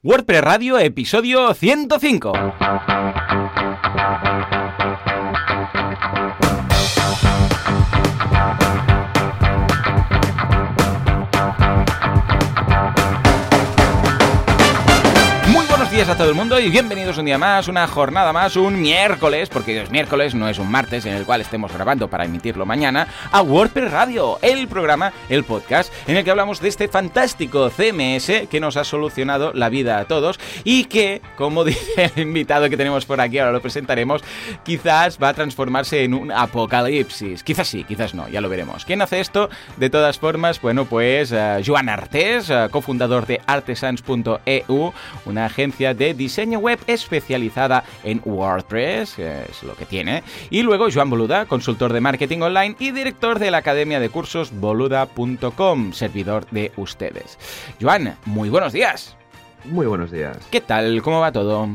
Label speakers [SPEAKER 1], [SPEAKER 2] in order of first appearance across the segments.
[SPEAKER 1] WordPress Radio, episodio 105. A todo el mundo y bienvenidos un día más, una jornada más, un miércoles, porque es miércoles, no es un martes en el cual estemos grabando para emitirlo mañana, a WordPress Radio, el programa, el podcast, en el que hablamos de este fantástico CMS que nos ha solucionado la vida a todos y que, como dice el invitado que tenemos por aquí, ahora lo presentaremos, quizás va a transformarse en un apocalipsis. Quizás sí, quizás no, ya lo veremos. ¿Quién hace esto? De todas formas, bueno, pues uh, Joan Artés, uh, cofundador de artesans.eu, una agencia de diseño web especializada en WordPress, es lo que tiene. Y luego Joan Boluda, consultor de marketing online y director de la academia de cursos boluda.com, servidor de ustedes. Joan, muy buenos días.
[SPEAKER 2] Muy buenos días.
[SPEAKER 1] ¿Qué tal? ¿Cómo va todo?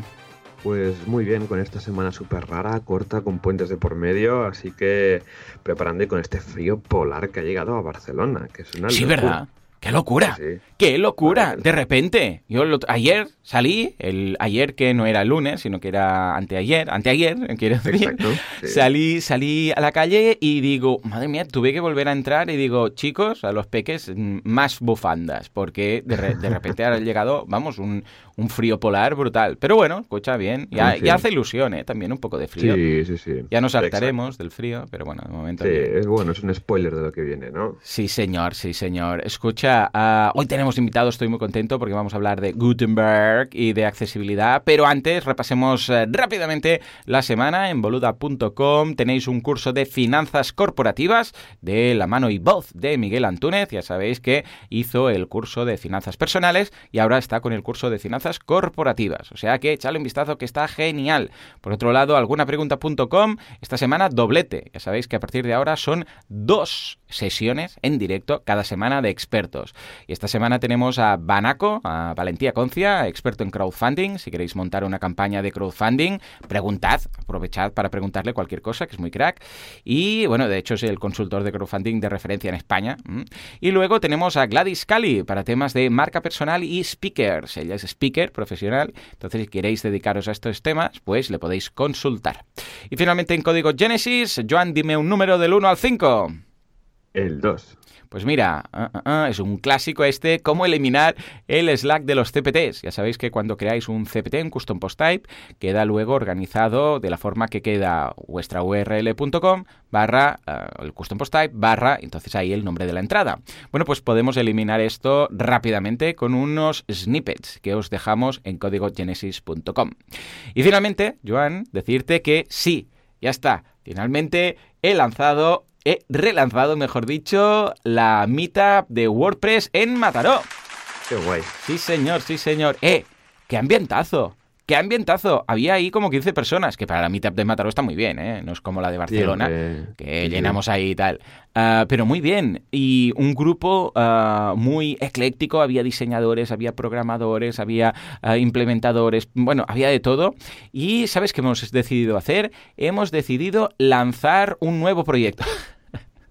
[SPEAKER 2] Pues muy bien, con esta semana súper rara, corta, con puentes de por medio, así que preparando y con este frío polar que ha llegado a Barcelona, que es una
[SPEAKER 1] Sí,
[SPEAKER 2] locura.
[SPEAKER 1] ¿verdad? ¡Qué locura!
[SPEAKER 2] Sí.
[SPEAKER 1] ¡Qué locura! De repente, yo lo- ayer salí, el ayer que no era lunes, sino que era anteayer, anteayer, quiero decir,
[SPEAKER 2] Exacto. sí.
[SPEAKER 1] Salí, salí a la calle y digo, madre mía, tuve que volver a entrar y digo, chicos, a los peques, mm, más bufandas, porque de, re- de repente ha llegado, vamos, un, un frío polar brutal. Pero bueno, escucha bien, ya, hace ilusión, ¿eh? También un poco de frío.
[SPEAKER 2] Sí, sí, sí.
[SPEAKER 1] Ya nos
[SPEAKER 2] Exacto.
[SPEAKER 1] hartaremos del frío, pero bueno, de momento...
[SPEAKER 2] Sí,
[SPEAKER 1] bien.
[SPEAKER 2] es bueno, es un spoiler de lo que viene, ¿no?
[SPEAKER 1] Sí, señor, sí, señor. Escucha, ah, hoy tenemos invitados, estoy muy contento porque vamos a hablar de Gutenberg y de accesibilidad, pero antes repasemos eh, rápidamente la semana en boluda.com. Tenéis un curso de finanzas corporativas de la mano y voz de Miguel Antúnez. Ya sabéis que hizo el curso de finanzas personales y ahora está con el curso de finanzas corporativas. O sea que echadle un vistazo que está genial. Por otro lado, algunapregunta.com, esta semana doblete. Ya sabéis que a partir de ahora son dos sesiones en directo cada semana de expertos. Y esta semana tenemos a Banaco, a Valentía Concia, experto en crowdfunding. Si queréis montar una campaña de crowdfunding, preguntad, aprovechad para preguntarle cualquier cosa, que es muy crack. Y bueno, de hecho es el consultor de crowdfunding de referencia en España. Y luego tenemos a Gladys Cali para temas de marca personal y speakers. Ella es speaker profesional, entonces si queréis dedicaros a estos temas, pues le podéis consultar. Y finalmente en código Genesis, Joan, dime un número del 1 al 5.
[SPEAKER 2] El 2.
[SPEAKER 1] Pues mira, ah, ah, ah, es un clásico este, cómo eliminar el Slack de los CPTs. Ya sabéis que cuando creáis un CPT, un Custom Post Type, queda luego organizado de la forma que queda vuestra url.com barra el Custom Post Type barra, entonces ahí el nombre de la entrada. Bueno, pues podemos eliminar esto rápidamente con unos snippets que os dejamos en códigogenesis.com. Y finalmente, Joan, decirte que sí, ya está, finalmente he lanzado he relanzado, mejor dicho, la meetup de WordPress en Mataró.
[SPEAKER 2] Qué guay.
[SPEAKER 1] Sí, señor, sí, señor. ¡Eh! ¡Qué ambientazo! ¡Qué ambientazo! Había ahí como 15 personas, que para la meetup de Mataró está muy bien, ¿eh? No es como la de Barcelona, que llenamos ahí y tal. Ah, pero muy bien. Y un grupo ah, muy ecléctico. Había diseñadores, había programadores, había ah, implementadores. Bueno, había de todo. Y ¿sabes qué hemos decidido hacer? Hemos decidido lanzar un nuevo proyecto.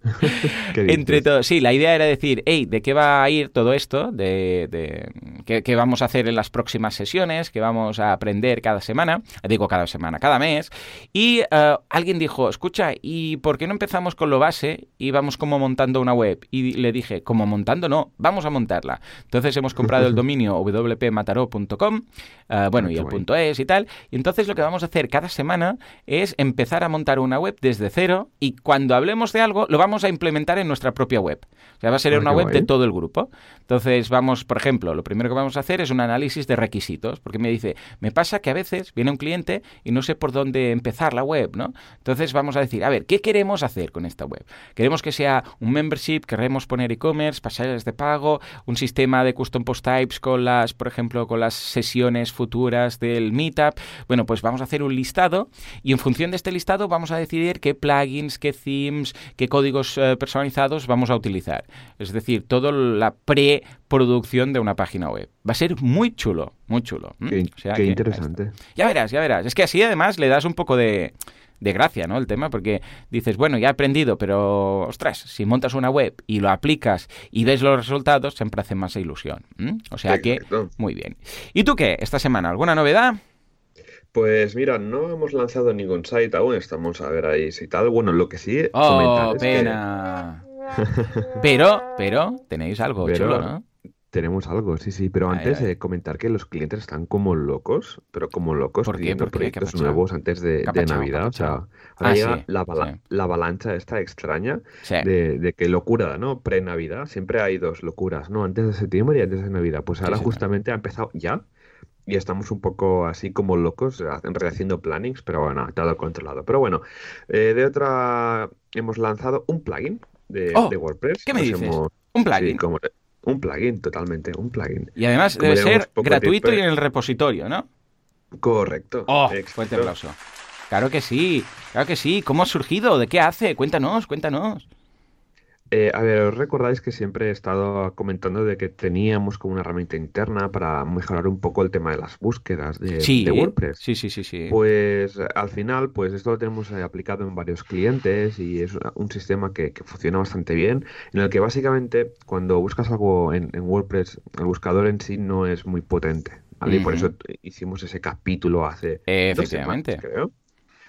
[SPEAKER 2] ¿Qué
[SPEAKER 1] Entre todos, sí, la idea era decir, hey, ¿de qué va a ir todo esto? ¿De, de qué, qué vamos a hacer en las próximas sesiones? ¿Qué vamos a aprender cada semana? Digo cada semana, cada mes. Y eh, alguien dijo, escucha, ¿y por qué no empezamos con lo base y vamos como montando una web? Y le dije, como montando no, vamos a montarla. Entonces hemos comprado el dominio wpmataró.com, eh, bueno, y el
[SPEAKER 2] guay.
[SPEAKER 1] punto es y tal. Y entonces lo que vamos a hacer cada semana es empezar a montar una web desde cero y cuando hablemos de algo lo vamos a implementar en nuestra propia web. O sea, va a ser
[SPEAKER 2] Ah,
[SPEAKER 1] una web
[SPEAKER 2] guay.
[SPEAKER 1] de todo el grupo. Entonces vamos, por ejemplo, lo primero que vamos a hacer es un análisis de requisitos, porque me dice, me pasa que a veces viene un cliente y no sé por dónde empezar la web, ¿no? Entonces vamos a decir, a ver, ¿qué queremos hacer con esta web? Queremos que sea un membership, queremos poner e-commerce, pasarelas de pago, un sistema de custom post types con las, por ejemplo, con las sesiones futuras del meetup. Bueno, pues vamos a hacer un listado y en función de este listado vamos a decidir qué plugins, qué themes, qué códigos eh, personalizados vamos a utilizar. Es decir, toda la preproducción de una página web. Va a ser muy chulo, muy chulo. ¿m?
[SPEAKER 2] Qué,
[SPEAKER 1] O sea
[SPEAKER 2] qué
[SPEAKER 1] que-
[SPEAKER 2] interesante.
[SPEAKER 1] ya verás, ya verás. Es que así además le das un poco de, de gracia, ¿no? El tema, porque dices, bueno, ya he aprendido, pero, ostras, si montas una web y lo aplicas y ves los resultados, siempre hace más ilusión. O sea que, muy bien. ¿Y tú qué? ¿Esta semana alguna novedad?
[SPEAKER 2] Pues mira, no hemos lanzado ningún site aún, estamos a ver ahí si tal. Bueno, lo que sí.
[SPEAKER 1] Oh, pena. pero, pero, tenéis algo chulo, ¿no?
[SPEAKER 2] Tenemos algo, sí, sí, pero antes de comentar que los clientes están como locos, pero como locos
[SPEAKER 1] ¿Por
[SPEAKER 2] pidiendo proyectos nuevos antes de, Navidad. O sea, ah, la, avalancha esta extraña de, que locura, ¿no? Pre-Navidad, siempre hay dos locuras, ¿no? Antes de septiembre y antes de Navidad. Pues ahora justamente ha empezado ya y estamos un poco así como locos rehaciendo plannings, pero bueno, todo controlado. Pero bueno, eh, de otra hemos lanzado un plugin de,
[SPEAKER 1] oh,
[SPEAKER 2] WordPress.
[SPEAKER 1] ¿Qué me dices? ¿Un plugin?
[SPEAKER 2] como, un plugin, totalmente, un plugin.
[SPEAKER 1] Y además debe ser gratuito y en el repositorio, ¿no?
[SPEAKER 2] Correcto.
[SPEAKER 1] Oh, fuerte aplauso. Claro que sí, claro que sí. ¿Cómo ha surgido? ¿De qué hace? Cuéntanos, cuéntanos.
[SPEAKER 2] Eh, a ver, ¿os recordáis que siempre he estado comentando de que teníamos como una herramienta interna para mejorar un poco el tema de las búsquedas de, WordPress?
[SPEAKER 1] Sí, sí, sí, sí.
[SPEAKER 2] Pues al final, pues esto lo tenemos eh, aplicado en varios clientes y es un sistema que, funciona bastante bien, en el que básicamente cuando buscas algo en, WordPress, el buscador en sí no es muy potente. ¿vale? Y por eso hicimos ese capítulo hace
[SPEAKER 1] Efectivamente.
[SPEAKER 2] dos semanas, creo.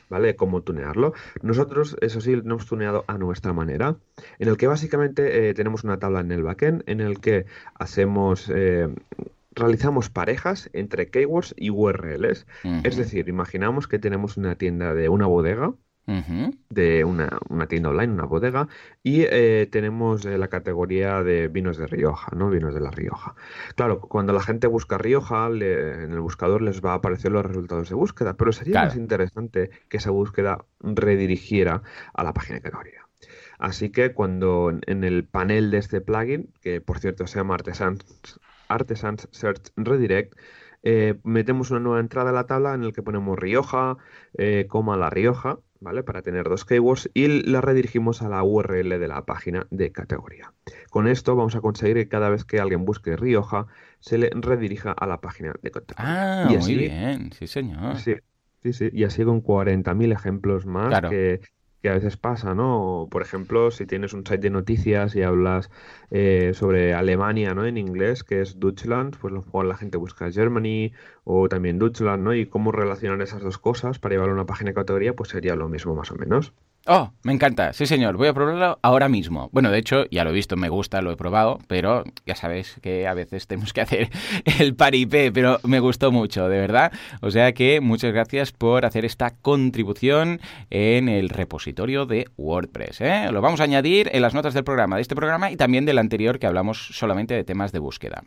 [SPEAKER 2] ¿Vale? Cómo tunearlo. Nosotros, eso sí, lo hemos tuneado a nuestra manera, en el que básicamente eh, tenemos una tabla en el backend en el que hacemos... Eh, realizamos parejas entre keywords y URLs. Es decir, imaginamos que tenemos una tienda de una bodega, de una, tienda online, una bodega, y eh, tenemos eh, la categoría de vinos de Rioja, ¿no? Vinos de la Rioja. Claro, cuando la gente busca Rioja, en el buscador les va a aparecer los resultados de búsqueda, pero sería más interesante que esa búsqueda redirigiera a la página de categoría. Así que cuando en el panel de este plugin, que por cierto se llama Artisans, Artisans Search Redirect, eh, metemos una nueva entrada a la tabla en la que ponemos Rioja, coma La Rioja, ¿vale? Para tener dos keywords y la redirigimos a la URL de la página de categoría. Con esto vamos a conseguir que cada vez que alguien busque Rioja, se le redirija a la página de categoría.
[SPEAKER 1] Ah, muy bien, sí señor.
[SPEAKER 2] Sí, sí, sí. Y así con 40.000 ejemplos más que que a veces pasa, ¿no? Por ejemplo, si tienes un site de noticias y hablas eh, sobre Alemania, ¿no? En inglés, que es Deutschland, pues lo la gente busca Germany o también Deutschland, ¿no? Y cómo relacionar esas dos cosas para llevar a una página de categoría, pues sería lo mismo más o menos.
[SPEAKER 1] Oh, me encanta. Sí, señor. Voy a probarlo ahora mismo. Bueno, de hecho, ya lo he visto, me gusta, lo he probado, pero ya sabéis que a veces tenemos que hacer el paripé, pero me gustó mucho, de verdad. O sea que muchas gracias por hacer esta contribución en el repositorio de WordPress. ¿eh? Lo vamos a añadir en las notas del programa, de este programa y también del anterior que hablamos solamente de temas de búsqueda.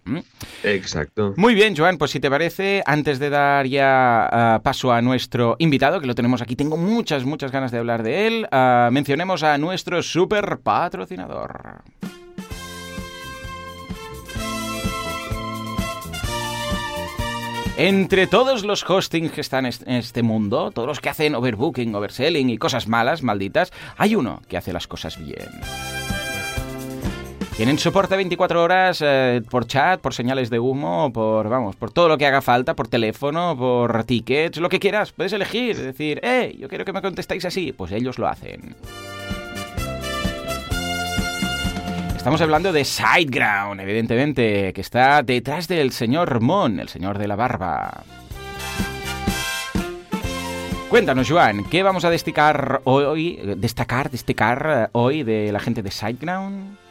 [SPEAKER 2] Exacto.
[SPEAKER 1] Muy bien, Joan, pues si te parece, antes de dar ya ah, paso a nuestro invitado, que lo tenemos aquí, tengo muchas, muchas ganas de hablar de él. Mencionemos a nuestro super patrocinador. Entre todos los hostings que están en este mundo, todos los que hacen overbooking, overselling y cosas malas, malditas, hay uno que hace las cosas bien. Tienen soporte 24 horas eh, por chat, por señales de humo, por vamos, por todo lo que haga falta, por teléfono, por tickets, lo que quieras. Puedes elegir, decir, eh, yo quiero que me contestéis así. Pues ellos lo hacen. Estamos hablando de Sideground, evidentemente, que está detrás del señor Mon, el señor de la barba. Cuéntanos, Joan, ¿qué vamos a destacar hoy, destacar, destacar eh, hoy de la gente de Sideground?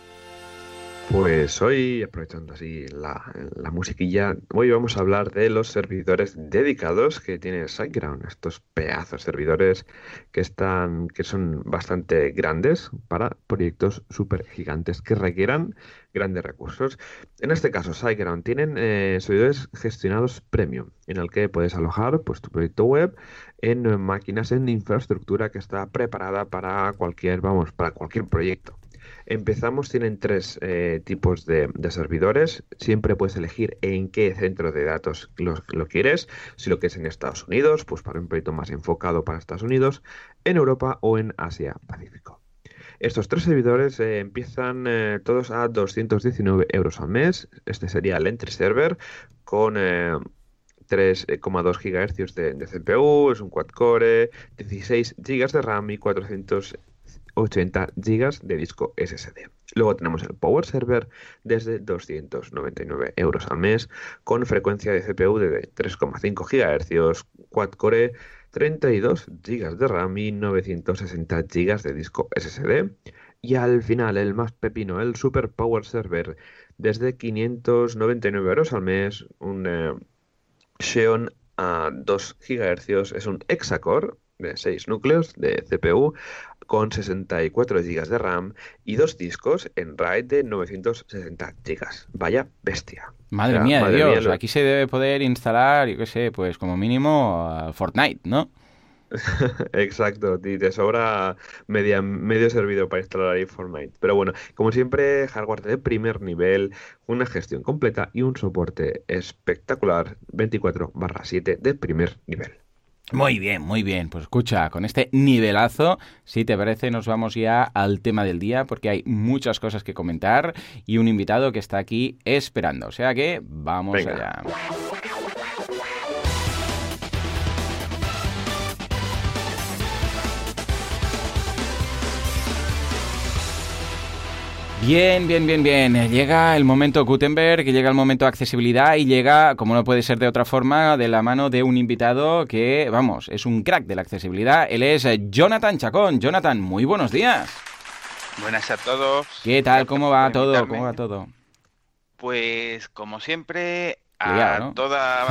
[SPEAKER 2] Pues hoy, aprovechando así la, musiquilla, hoy vamos a hablar de los servidores dedicados que tiene SiteGround, estos pedazos servidores que están, que son bastante grandes para proyectos súper gigantes que requieran grandes recursos. En este caso, SiteGround tienen eh, servidores gestionados premium, en el que puedes alojar pues, tu proyecto web en máquinas en infraestructura que está preparada para cualquier, vamos, para cualquier proyecto. Empezamos, tienen tres eh, tipos de, servidores. Siempre puedes elegir en qué centro de datos lo, quieres. Si lo quieres en Estados Unidos, pues para un proyecto más enfocado para Estados Unidos, en Europa o en Asia Pacífico. Estos tres servidores eh, empiezan eh, todos a 219 euros al mes. Este sería el entry server con 3,2 GHz de, CPU, es un quad-core, 16 GB de RAM y 480 GB de disco SSD. Luego tenemos el Power Server desde 299 euros al mes con frecuencia de CPU de 3,5 GHz, quad-core, 32 GB de RAM y 960 GB de disco SSD. Y al final, el más pepino, el Super Power Server, desde 599 euros al mes, un eh, Xeon a 2 GHz, es un hexacore de 6 núcleos de CPU con 64 GB de RAM y dos discos en RAID de 960 GB. Vaya bestia.
[SPEAKER 1] Madre mía de Dios, aquí se debe poder instalar, yo qué sé, pues como mínimo Fortnite, ¿no?
[SPEAKER 2] Exacto, y te sobra media, medio servido para instalar ahí Fortnite. Pero bueno, como siempre, hardware de primer nivel, una gestión completa y un soporte espectacular 24/7 de primer nivel.
[SPEAKER 1] Muy bien, muy bien. Pues escucha, con este nivelazo, si te parece, nos vamos ya al tema del día porque hay muchas cosas que comentar y un invitado que está aquí esperando. O sea que vamos allá. Bien, bien, bien, bien. Llega el momento Gutenberg, llega el momento accesibilidad y llega, como no puede ser de otra forma, de la mano de un invitado que, vamos, es un crack de la accesibilidad. Él es Jonathan Chacón. Jonathan, muy buenos días.
[SPEAKER 3] Buenas a todos.
[SPEAKER 1] ¿Qué tal? ¿Cómo va todo? ¿Cómo va todo?
[SPEAKER 3] Pues como siempre, a, toda,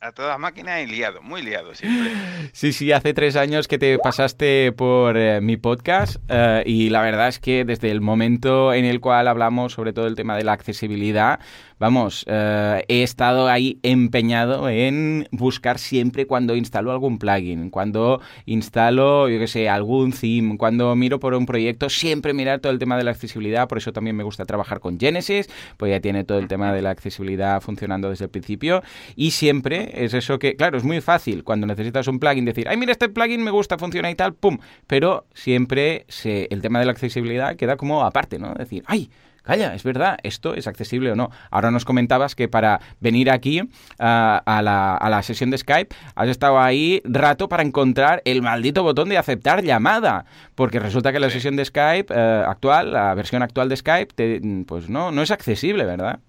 [SPEAKER 3] a toda máquina y liado, muy liado siempre.
[SPEAKER 1] Sí, sí, hace tres años que te pasaste por eh, mi podcast eh, y la verdad es que desde el momento en el cual hablamos sobre todo el tema de la accesibilidad, vamos, eh, he estado ahí empeñado en buscar siempre cuando instalo algún plugin, cuando instalo, yo qué sé, algún theme, cuando miro por un proyecto, siempre mirar todo el tema de la accesibilidad, por eso también me gusta trabajar con Genesis, pues ya tiene todo el tema de la accesibilidad funcionando desde el principio y siempre es eso que, claro, es muy fácil cuando necesitas un plugin decir, ay, mira, este plugin me gusta, funciona y tal, pum, pero siempre se, el tema de la accesibilidad queda como aparte, ¿no? Decir, ay, calla, es verdad, esto es accesible o no. Ahora nos comentabas que para venir aquí a, la, a, la, sesión de Skype has estado ahí rato para encontrar el maldito botón de aceptar llamada, porque resulta que la sesión de Skype eh, actual, la versión actual de Skype, pues no, no es accesible, ¿verdad?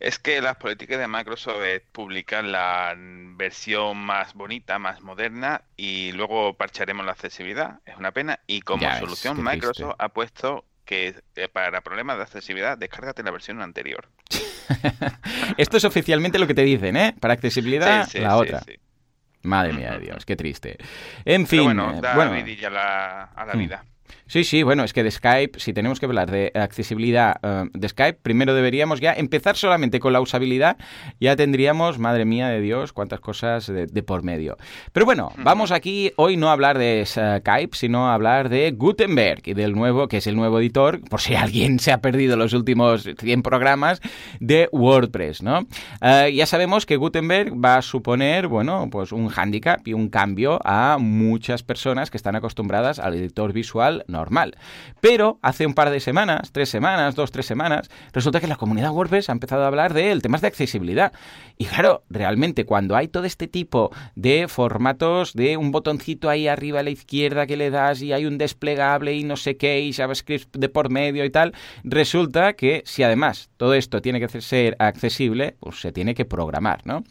[SPEAKER 3] Es que las políticas de Microsoft es publicar la versión más bonita, más moderna y luego parcharemos la accesibilidad. Es una pena. Y como solución, Microsoft ha puesto que eh, para problemas de accesibilidad, descárgate la versión anterior.
[SPEAKER 1] Esto es oficialmente lo que te dicen, ¿eh? Para accesibilidad, la otra. Madre mía de Dios, qué triste. En fin,
[SPEAKER 3] bueno, da bueno. a la, a la mm. vida.
[SPEAKER 1] Sí, sí, bueno, es que de Skype, si tenemos que hablar de accesibilidad eh, de Skype, primero deberíamos ya empezar solamente con la usabilidad, ya tendríamos, madre mía de Dios, cuántas cosas de, por medio. Pero bueno, vamos aquí hoy no a hablar de Skype, sino a hablar de Gutenberg y del nuevo, que es el nuevo editor, por si alguien se ha perdido los últimos 100 programas, de WordPress, ¿no? Eh, ya sabemos que Gutenberg va a suponer, bueno, pues un hándicap y un cambio a muchas personas que están acostumbradas al editor visual normal. Pero hace un par de semanas, tres semanas, dos, tres semanas, resulta que la comunidad WordPress ha empezado a hablar de temas de accesibilidad. Y claro, realmente cuando hay todo este tipo de formatos de un botoncito ahí arriba a la izquierda que le das y hay un desplegable y no sé qué y JavaScript de por medio y tal, resulta que si además todo esto tiene que ser accesible, pues se tiene que programar, ¿no?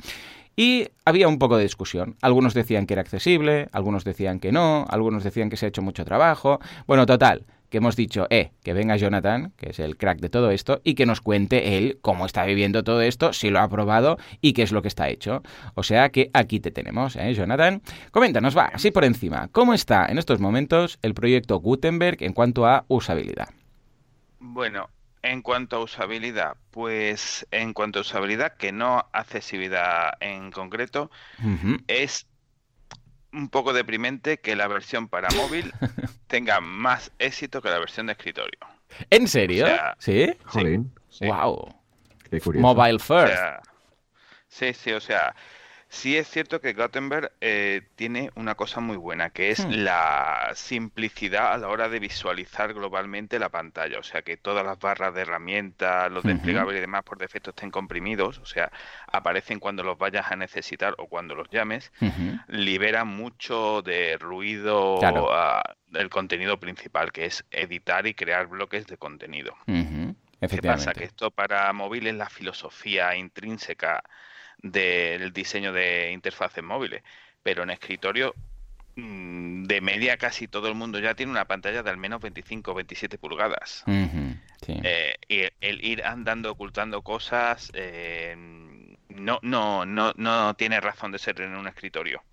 [SPEAKER 1] Y había un poco de discusión. Algunos decían que era accesible, algunos decían que no, algunos decían que se ha hecho mucho trabajo. Bueno, total, que hemos dicho, eh, que venga Jonathan, que es el crack de todo esto, y que nos cuente él cómo está viviendo todo esto, si lo ha probado y qué es lo que está hecho. O sea que aquí te tenemos, ¿eh, Jonathan? Coméntanos, va, así por encima, ¿cómo está en estos momentos el proyecto Gutenberg en cuanto a usabilidad?
[SPEAKER 3] Bueno, en cuanto a usabilidad, pues en cuanto a usabilidad, que no accesibilidad en concreto, es un poco deprimente que la versión para móvil tenga más éxito que la versión de escritorio.
[SPEAKER 1] ¿En serio? ¿Sí?
[SPEAKER 2] Sí.
[SPEAKER 1] Wow. Mobile first.
[SPEAKER 3] sí, sí, o sea, Sí es cierto que Gutenberg eh, tiene una cosa muy buena, que es hmm. la simplicidad a la hora de visualizar globalmente la pantalla. O sea, que todas las barras de herramientas, los desplegables y demás por defecto estén comprimidos, o sea, aparecen cuando los vayas a necesitar o cuando los llames, libera mucho de ruido del contenido principal, que es editar y crear bloques de contenido. ¿Qué pasa? Que esto para móviles la filosofía intrínseca del diseño de interfaces móviles, pero en escritorio mm, de media casi todo el mundo ya tiene una pantalla de al menos 25 o 27 pulgadas. Eh, y el ir andando ocultando cosas eh, no, no, no, no tiene razón de ser en un escritorio.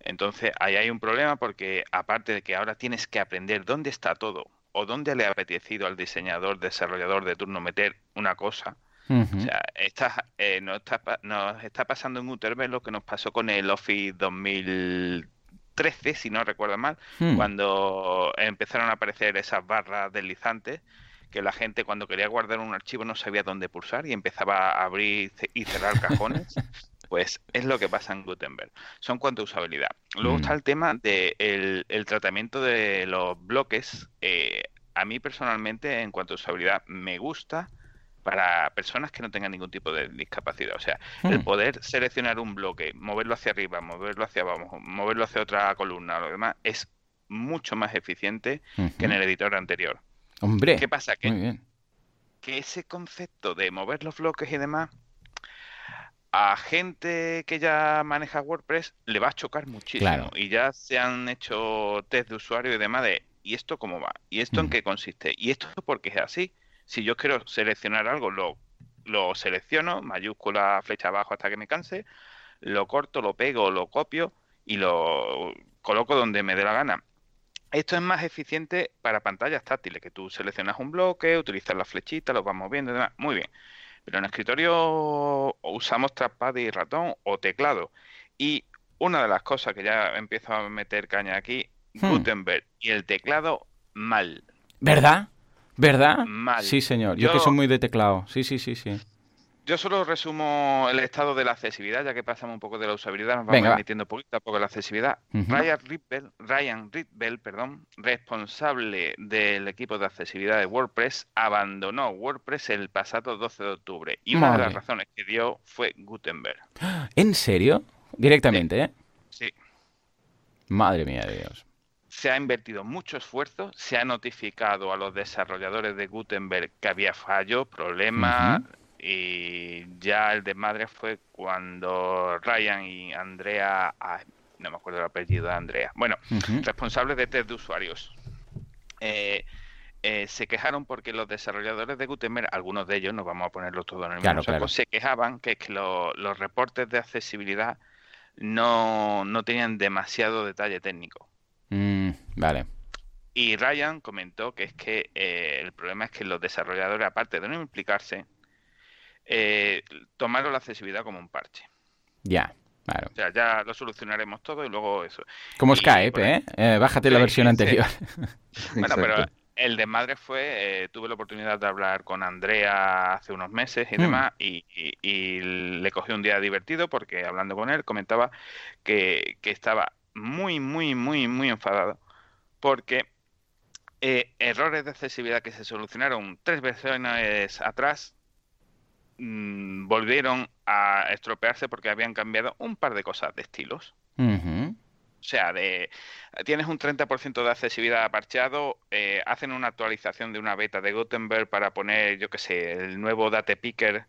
[SPEAKER 3] Entonces ahí hay un problema porque aparte de que ahora tienes que aprender dónde está todo o dónde le ha apetecido al diseñador, desarrollador de turno meter una cosa, o sea, está, eh, nos, está, nos está pasando en Gutenberg lo que nos pasó con el Office 2013, si no recuerdo mal, hmm. cuando empezaron a aparecer esas barras deslizantes que la gente cuando quería guardar un archivo no sabía dónde pulsar y empezaba a abrir y cerrar cajones. pues es lo que pasa en Gutenberg. Son cuanto a usabilidad. Luego está hmm. el tema del de el tratamiento de los bloques. Eh, a mí personalmente, en cuanto a usabilidad, me gusta para personas que no tengan ningún tipo de discapacidad. O sea, el hmm. poder seleccionar un bloque, moverlo hacia arriba, moverlo hacia abajo, moverlo hacia otra columna o lo demás, es mucho más eficiente que en el editor anterior.
[SPEAKER 1] Hombre,
[SPEAKER 3] ¿qué pasa? Que, que ese concepto de mover los bloques y demás, a gente que ya maneja WordPress le va a chocar muchísimo. Y ya se han hecho test de usuario y demás de ¿y esto cómo va? ¿Y esto en qué consiste? ¿Y esto por qué es así? Si yo quiero seleccionar algo, lo, lo selecciono, mayúscula, flecha abajo hasta que me canse, lo corto, lo pego, lo copio y lo coloco donde me dé la gana. Esto es más eficiente para pantallas táctiles, que tú seleccionas un bloque, utilizas la flechita, lo vas moviendo y demás. Muy bien. Pero en escritorio usamos trackpad y ratón o teclado. Y una de las cosas que ya empiezo a meter caña aquí, hmm. Gutenberg y el teclado mal.
[SPEAKER 1] ¿Verdad? ¿Verdad? Sí, señor. Yo, que soy muy de teclado. Sí, sí, sí, sí.
[SPEAKER 3] Yo solo resumo el estado de la accesibilidad, ya que pasamos un poco de la usabilidad, nos vamos metiendo poquito a poco la accesibilidad. Ryan Ritbell, Ryan perdón, responsable del equipo de accesibilidad de WordPress, abandonó WordPress el pasado 12 de octubre. Y una de las razones que dio fue Gutenberg.
[SPEAKER 1] ¿En serio? Directamente, ¿eh?
[SPEAKER 3] Sí.
[SPEAKER 1] Madre mía de Dios
[SPEAKER 3] se ha invertido mucho esfuerzo, se ha notificado a los desarrolladores de Gutenberg que había fallo, problema, y ya el desmadre fue cuando Ryan y Andrea, no me acuerdo el apellido de Andrea, bueno, responsables de test de usuarios, eh, eh, se quejaron porque los desarrolladores de Gutenberg, algunos de ellos, nos vamos a ponerlo todo en el mismo saco, se quejaban que, que los reportes de accesibilidad no, no tenían demasiado detalle técnico.
[SPEAKER 1] Mm, vale.
[SPEAKER 3] Y Ryan comentó que es que eh, el problema es que los desarrolladores, aparte de no implicarse, eh, tomaron la accesibilidad como un parche.
[SPEAKER 1] Ya, claro.
[SPEAKER 3] O sea, ya lo solucionaremos todo y luego eso.
[SPEAKER 1] Como Skype, ¿eh? ¿eh? Bájate la versión anterior.
[SPEAKER 3] bueno, pero el desmadre fue, tuve la oportunidad de hablar con Andrea hace unos meses y mm. demás, y, le cogí un día divertido porque hablando con él comentaba que, que estaba muy, muy, muy, muy enfadado porque eh, errores de accesibilidad que se solucionaron tres versiones atrás mm, volvieron a estropearse porque habían cambiado un par de cosas de estilos. O sea, de, tienes un 30% de accesibilidad aparchado, eh, hacen una actualización de una beta de Gutenberg para poner, yo qué sé, el nuevo date picker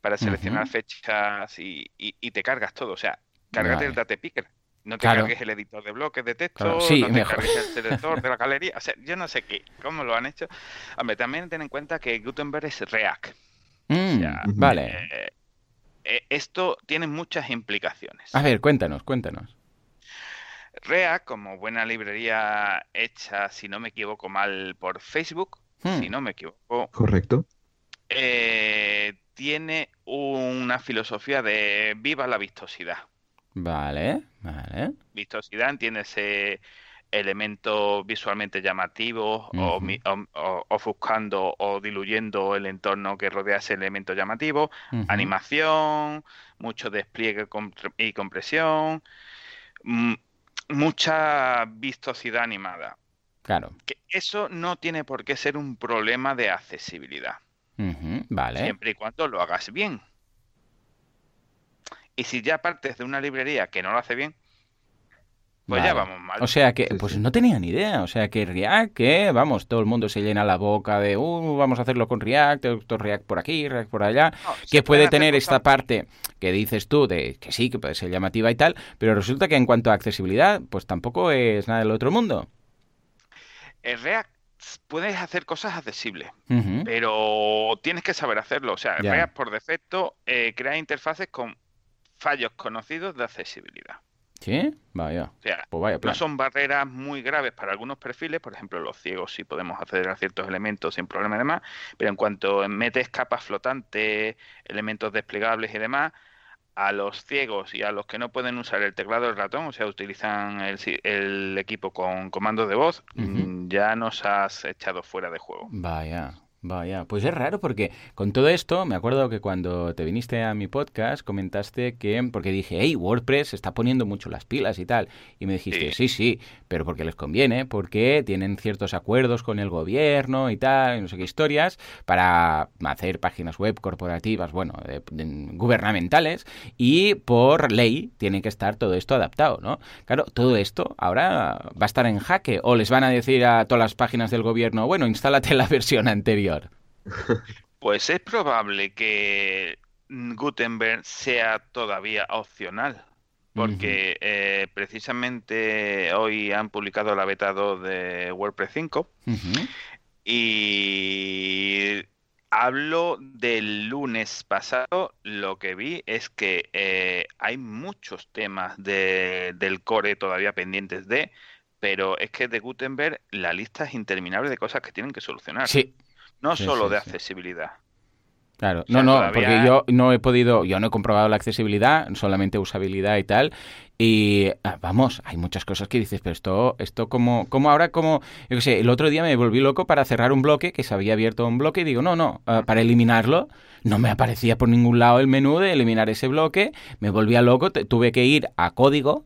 [SPEAKER 3] para seleccionar fechas y, te cargas todo. O sea, cárgate el date picker. No te cargues el editor de bloques de texto, no te cargues el selector de la galería. O sea, yo no sé qué, cómo lo han hecho. Hombre, también ten en cuenta que Gutenberg es React.
[SPEAKER 1] Mm, vale. Eh,
[SPEAKER 3] eh, esto tiene muchas implicaciones.
[SPEAKER 1] A ver, cuéntanos, cuéntanos.
[SPEAKER 3] React, como buena librería hecha, si no me equivoco mal, por Facebook, hmm. si no me equivoco.
[SPEAKER 2] Correcto.
[SPEAKER 3] Eh, tiene una filosofía de viva la vistosidad.
[SPEAKER 1] Vale, vale.
[SPEAKER 3] Vistosidad, entiéndese elementos visualmente llamativos o, ofuscando o diluyendo el entorno que rodea ese elemento llamativo, animación, mucho despliegue y compresión, mucha vistosidad animada.
[SPEAKER 1] Claro.
[SPEAKER 3] Que eso no tiene por qué ser un problema de accesibilidad.
[SPEAKER 1] vale.
[SPEAKER 3] Siempre y cuando lo hagas bien. Y si ya partes de una librería que no lo hace bien, pues ya vamos mal.
[SPEAKER 1] O sea que, pues no tenía ni idea. O sea que React, que vamos, todo el mundo se llena la boca de, uh, vamos a hacerlo con React, React por aquí, React por allá, que puede tener esta parte que dices tú de que sí, que puede ser llamativa y tal, pero resulta que en cuanto a accesibilidad, pues tampoco es nada del otro mundo.
[SPEAKER 3] El React puedes hacer cosas accesibles, pero tienes que saber hacerlo. O sea, React por defecto eh, crea interfaces con fallos conocidos de accesibilidad.
[SPEAKER 1] ¿Sí? Vaya.
[SPEAKER 3] O sea, pues no son barreras muy graves para algunos perfiles, por ejemplo, los ciegos sí podemos acceder a ciertos elementos sin problema y demás, pero en cuanto metes capas flotantes, elementos desplegables y demás, a los ciegos y a los que no pueden usar el teclado del ratón, o sea, utilizan el, equipo con comandos de voz, mm, ya nos has echado fuera de juego.
[SPEAKER 1] Vaya. Vaya, pues es raro porque con todo esto, me acuerdo que cuando te viniste a mi podcast comentaste que, porque dije, hey, WordPress está poniendo mucho las pilas y tal, y me dijiste, sí, sí, pero porque les conviene, porque tienen ciertos acuerdos con el gobierno y tal, y no sé qué historias, para hacer páginas web corporativas, bueno, gubernamentales, y por ley tiene que estar todo esto adaptado, ¿no? Claro, todo esto ahora va a estar en jaque, o les van a decir a todas las páginas del gobierno, bueno, instálate la versión anterior
[SPEAKER 3] pues es probable que Gutenberg sea todavía opcional. Porque eh, precisamente hoy han publicado la beta 2 de WordPress 5 y hablo del lunes pasado, lo que vi es que eh, hay muchos temas del core todavía pendientes de, pero es que de Gutenberg la lista es interminable de cosas que tienen que solucionar.
[SPEAKER 1] Sí,
[SPEAKER 3] no solo de accesibilidad.
[SPEAKER 1] Claro, no, no, porque yo no he podido, yo no he comprobado la accesibilidad, solamente usabilidad y tal. Y ah, vamos, hay muchas cosas que dices, pero esto, esto como, como ahora, como, yo qué sé, el otro día me volví loco para cerrar un bloque, que se había abierto un bloque, y digo, no, no, ah, para eliminarlo, no me aparecía por ningún lado el menú de eliminar ese bloque, me volvía loco, tuve que ir a código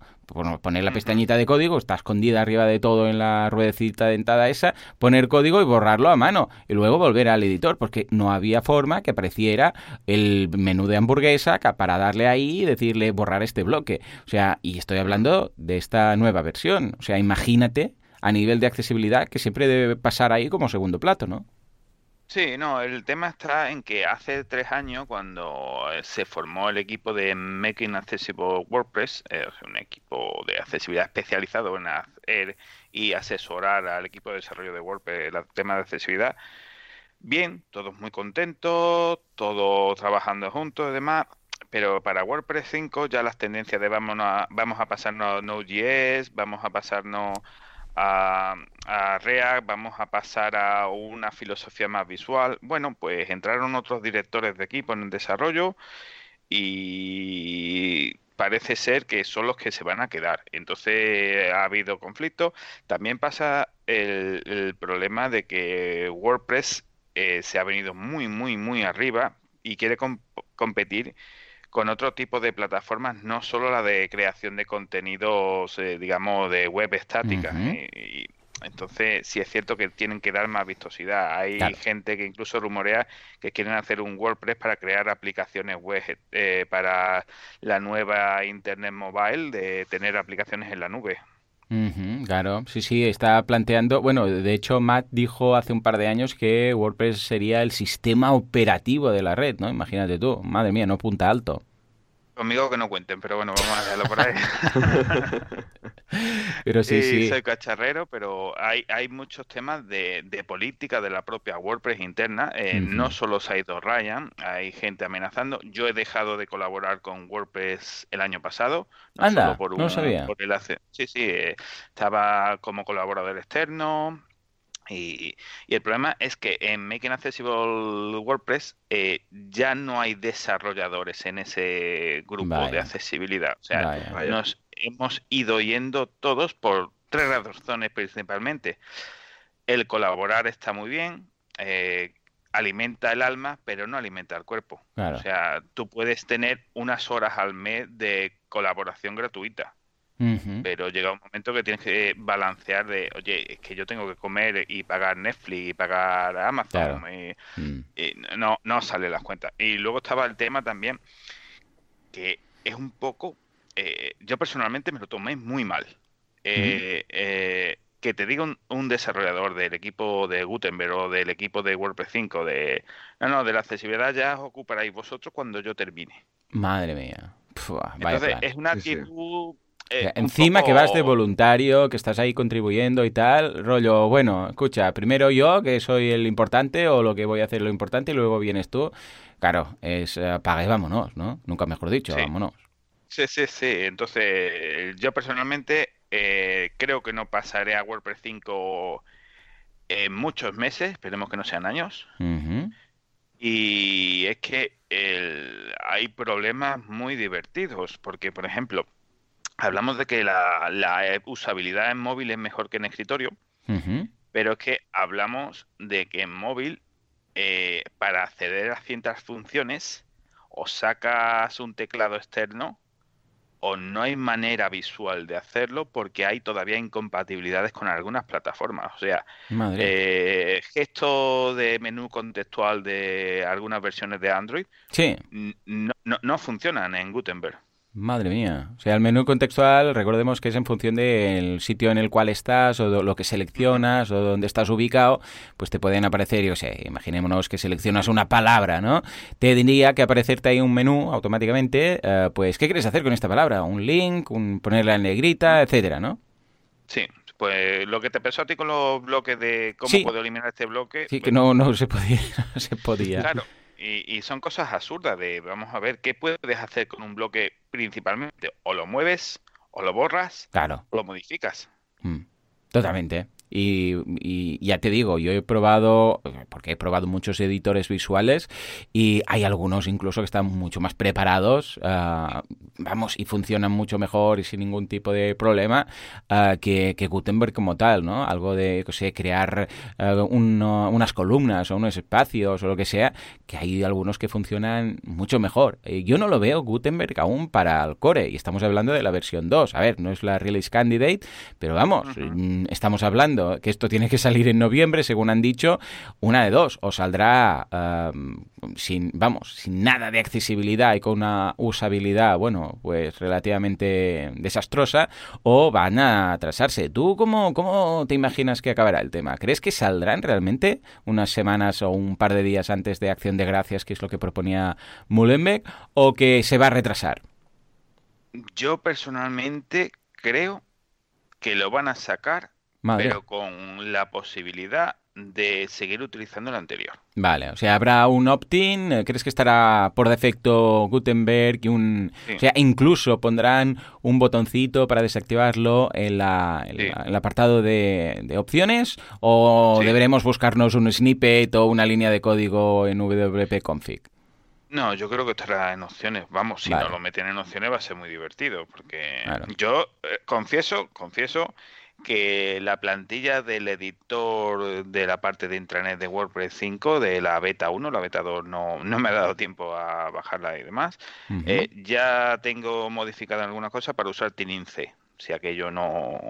[SPEAKER 1] poner la pestañita de código, está escondida arriba de todo en la ruedecita dentada esa, poner código y borrarlo a mano y luego volver al editor, porque no había forma que apareciera el menú de hamburguesa para darle ahí y decirle borrar este bloque. O sea, y estoy hablando de esta nueva versión. O sea, imagínate a nivel de accesibilidad que siempre debe pasar ahí como segundo plato, ¿no?
[SPEAKER 3] Sí, no, el tema está en que hace tres años, cuando eh, se formó el equipo de Making Accessible WordPress, eh, un equipo de accesibilidad especializado en hacer y asesorar al equipo de desarrollo de WordPress el tema de accesibilidad, bien, todos muy contentos, todos trabajando juntos y demás, pero para WordPress 5 ya las tendencias de vamos a, vamos a pasarnos a Node.js, vamos a pasarnos a, a, React, vamos a pasar a una filosofía más visual. Bueno, pues entraron otros directores de equipo en desarrollo y parece ser que son los que se van a quedar. Entonces ha habido conflicto. También pasa el, problema de que WordPress eh, se ha venido muy, muy, muy arriba y quiere competir con otro tipo de plataformas, no solo la de creación de contenidos, eh, digamos, de web estática. y, entonces, sí es cierto que tienen que dar más vistosidad. Hay gente que incluso rumorea que quieren hacer un WordPress para crear aplicaciones web eh, para la nueva Internet Mobile, de tener aplicaciones en la nube.
[SPEAKER 1] Claro, sí, sí, está planteando, bueno, de hecho Matt dijo hace un par de años que WordPress sería el sistema operativo de la red, ¿no? Imagínate tú, madre mía, no punta alto.
[SPEAKER 3] Conmigo que no cuenten, pero bueno, vamos a dejarlo por ahí.
[SPEAKER 1] pero sí, sí.
[SPEAKER 3] Soy cacharrero, pero hay, hay muchos temas de, de política de la propia WordPress interna. Eh, no solo se ha ido Ryan, hay gente amenazando. Yo he dejado de colaborar con WordPress el año pasado.
[SPEAKER 1] No Anda, por no sabía.
[SPEAKER 3] Por el sí, sí, eh, estaba como colaborador externo, y, el problema es que en Making Accessible WordPress eh, ya no hay desarrolladores en ese grupo de accesibilidad. O sea, nos hemos ido yendo todos por tres razones principalmente. El colaborar está muy bien, eh, alimenta el alma, pero no alimenta el cuerpo. O sea, tú puedes tener unas horas al mes de colaboración gratuita. Pero llega un momento que tienes que balancear de, oye, es que yo tengo que comer y pagar Netflix y pagar Amazon mm. y, no, no sale las cuentas. Y luego estaba el tema también que es un poco, eh, yo personalmente me lo tomé muy mal. Eh, eh, que te diga un, desarrollador del equipo de Gutenberg o del equipo de WordPress 5 de no, no, de la accesibilidad ya os ocuparéis vosotros cuando yo termine.
[SPEAKER 1] Madre mía.
[SPEAKER 3] Entonces, es una actitud
[SPEAKER 1] eh, encima que vas de voluntario, que estás ahí contribuyendo y tal, rollo, bueno, escucha, primero yo, que soy el importante, o lo que voy a hacer lo importante, y luego vienes tú. Claro, es uh, vámonos, ¿no? Nunca mejor dicho, vámonos.
[SPEAKER 3] Sí, sí, sí. Entonces, yo personalmente eh, creo que no pasaré a WordPress 5 en muchos meses, esperemos que no sean años. Y es que hay problemas muy divertidos, porque, por ejemplo, hablamos de que la, usabilidad en móvil es mejor que en escritorio, pero es que hablamos de que en móvil, eh, para acceder a ciertas funciones, o sacas un teclado externo o no hay manera visual de hacerlo porque hay todavía incompatibilidades con algunas plataformas. O sea, eh, gesto de menú contextual de algunas versiones de Android no, no, no funcionan en Gutenberg.
[SPEAKER 1] Madre mía. O sea, el menú contextual, recordemos que es en función del sitio en el cual estás o lo que seleccionas o dónde estás ubicado, pues te pueden aparecer, yo sé, imaginémonos que seleccionas una palabra, ¿no? Te diría que aparecerte ahí un menú automáticamente, eh, pues, ¿qué quieres hacer con esta palabra? Un link, un, ponerla en negrita, etcétera, ¿no?
[SPEAKER 3] Sí, pues lo que te pensó a ti con los bloques de cómo puedo eliminar este bloque.
[SPEAKER 1] Sí,
[SPEAKER 3] que
[SPEAKER 1] pues no, no se podía. No se podía.
[SPEAKER 3] Claro, y, son cosas absurdas de, vamos a ver, ¿qué puedes hacer con un bloque principalmente? O lo mueves, o lo borras,
[SPEAKER 1] claro.
[SPEAKER 3] o lo modificas.
[SPEAKER 1] Mm, totalmente. Y, ya te digo, yo he probado, porque he probado muchos editores visuales y hay algunos incluso que están mucho más preparados, ah, vamos, y funcionan mucho mejor y sin ningún tipo de problema ah, que, Gutenberg como tal, ¿no? Algo de, no sé, crear ah, unas columnas o unos espacios o lo que sea, que hay algunos que funcionan mucho mejor. Eh, yo no lo veo Gutenberg aún para el core y estamos hablando de la versión 2. A ver, no es la Release Candidate, pero vamos, mm, estamos hablando que esto tiene que salir en noviembre, según han dicho, una de dos, o saldrá sin, vamos, sin nada de accesibilidad y con una usabilidad, bueno, pues relativamente desastrosa, o van a atrasarse. ¿Tú cómo, cómo te imaginas que acabará el tema? ¿Crees que saldrán realmente unas semanas o un par de días antes de Acción de Gracias, que es lo que proponía Mullenbeck, o que se va a retrasar?
[SPEAKER 3] Yo personalmente creo que lo van a sacar pero con la posibilidad de seguir utilizando el anterior.
[SPEAKER 1] Vale, o sea, habrá un opt-in, ¿crees que estará por defecto Gutenberg y un... O sea, incluso pondrán un botoncito para desactivarlo en, la, el apartado de, opciones o deberemos buscarnos un snippet o una línea de código en WP config?
[SPEAKER 3] No, yo creo que estará en opciones. Vamos, si no lo meten en opciones va a ser muy divertido, porque yo eh, confieso, confieso que la plantilla del editor de la parte de intranet de WordPress 5, de la beta 1, la beta 2 no, no me ha dado tiempo a bajarla y demás, eh, ya tengo modificada alguna cosa para usar Tinince, si aquello no...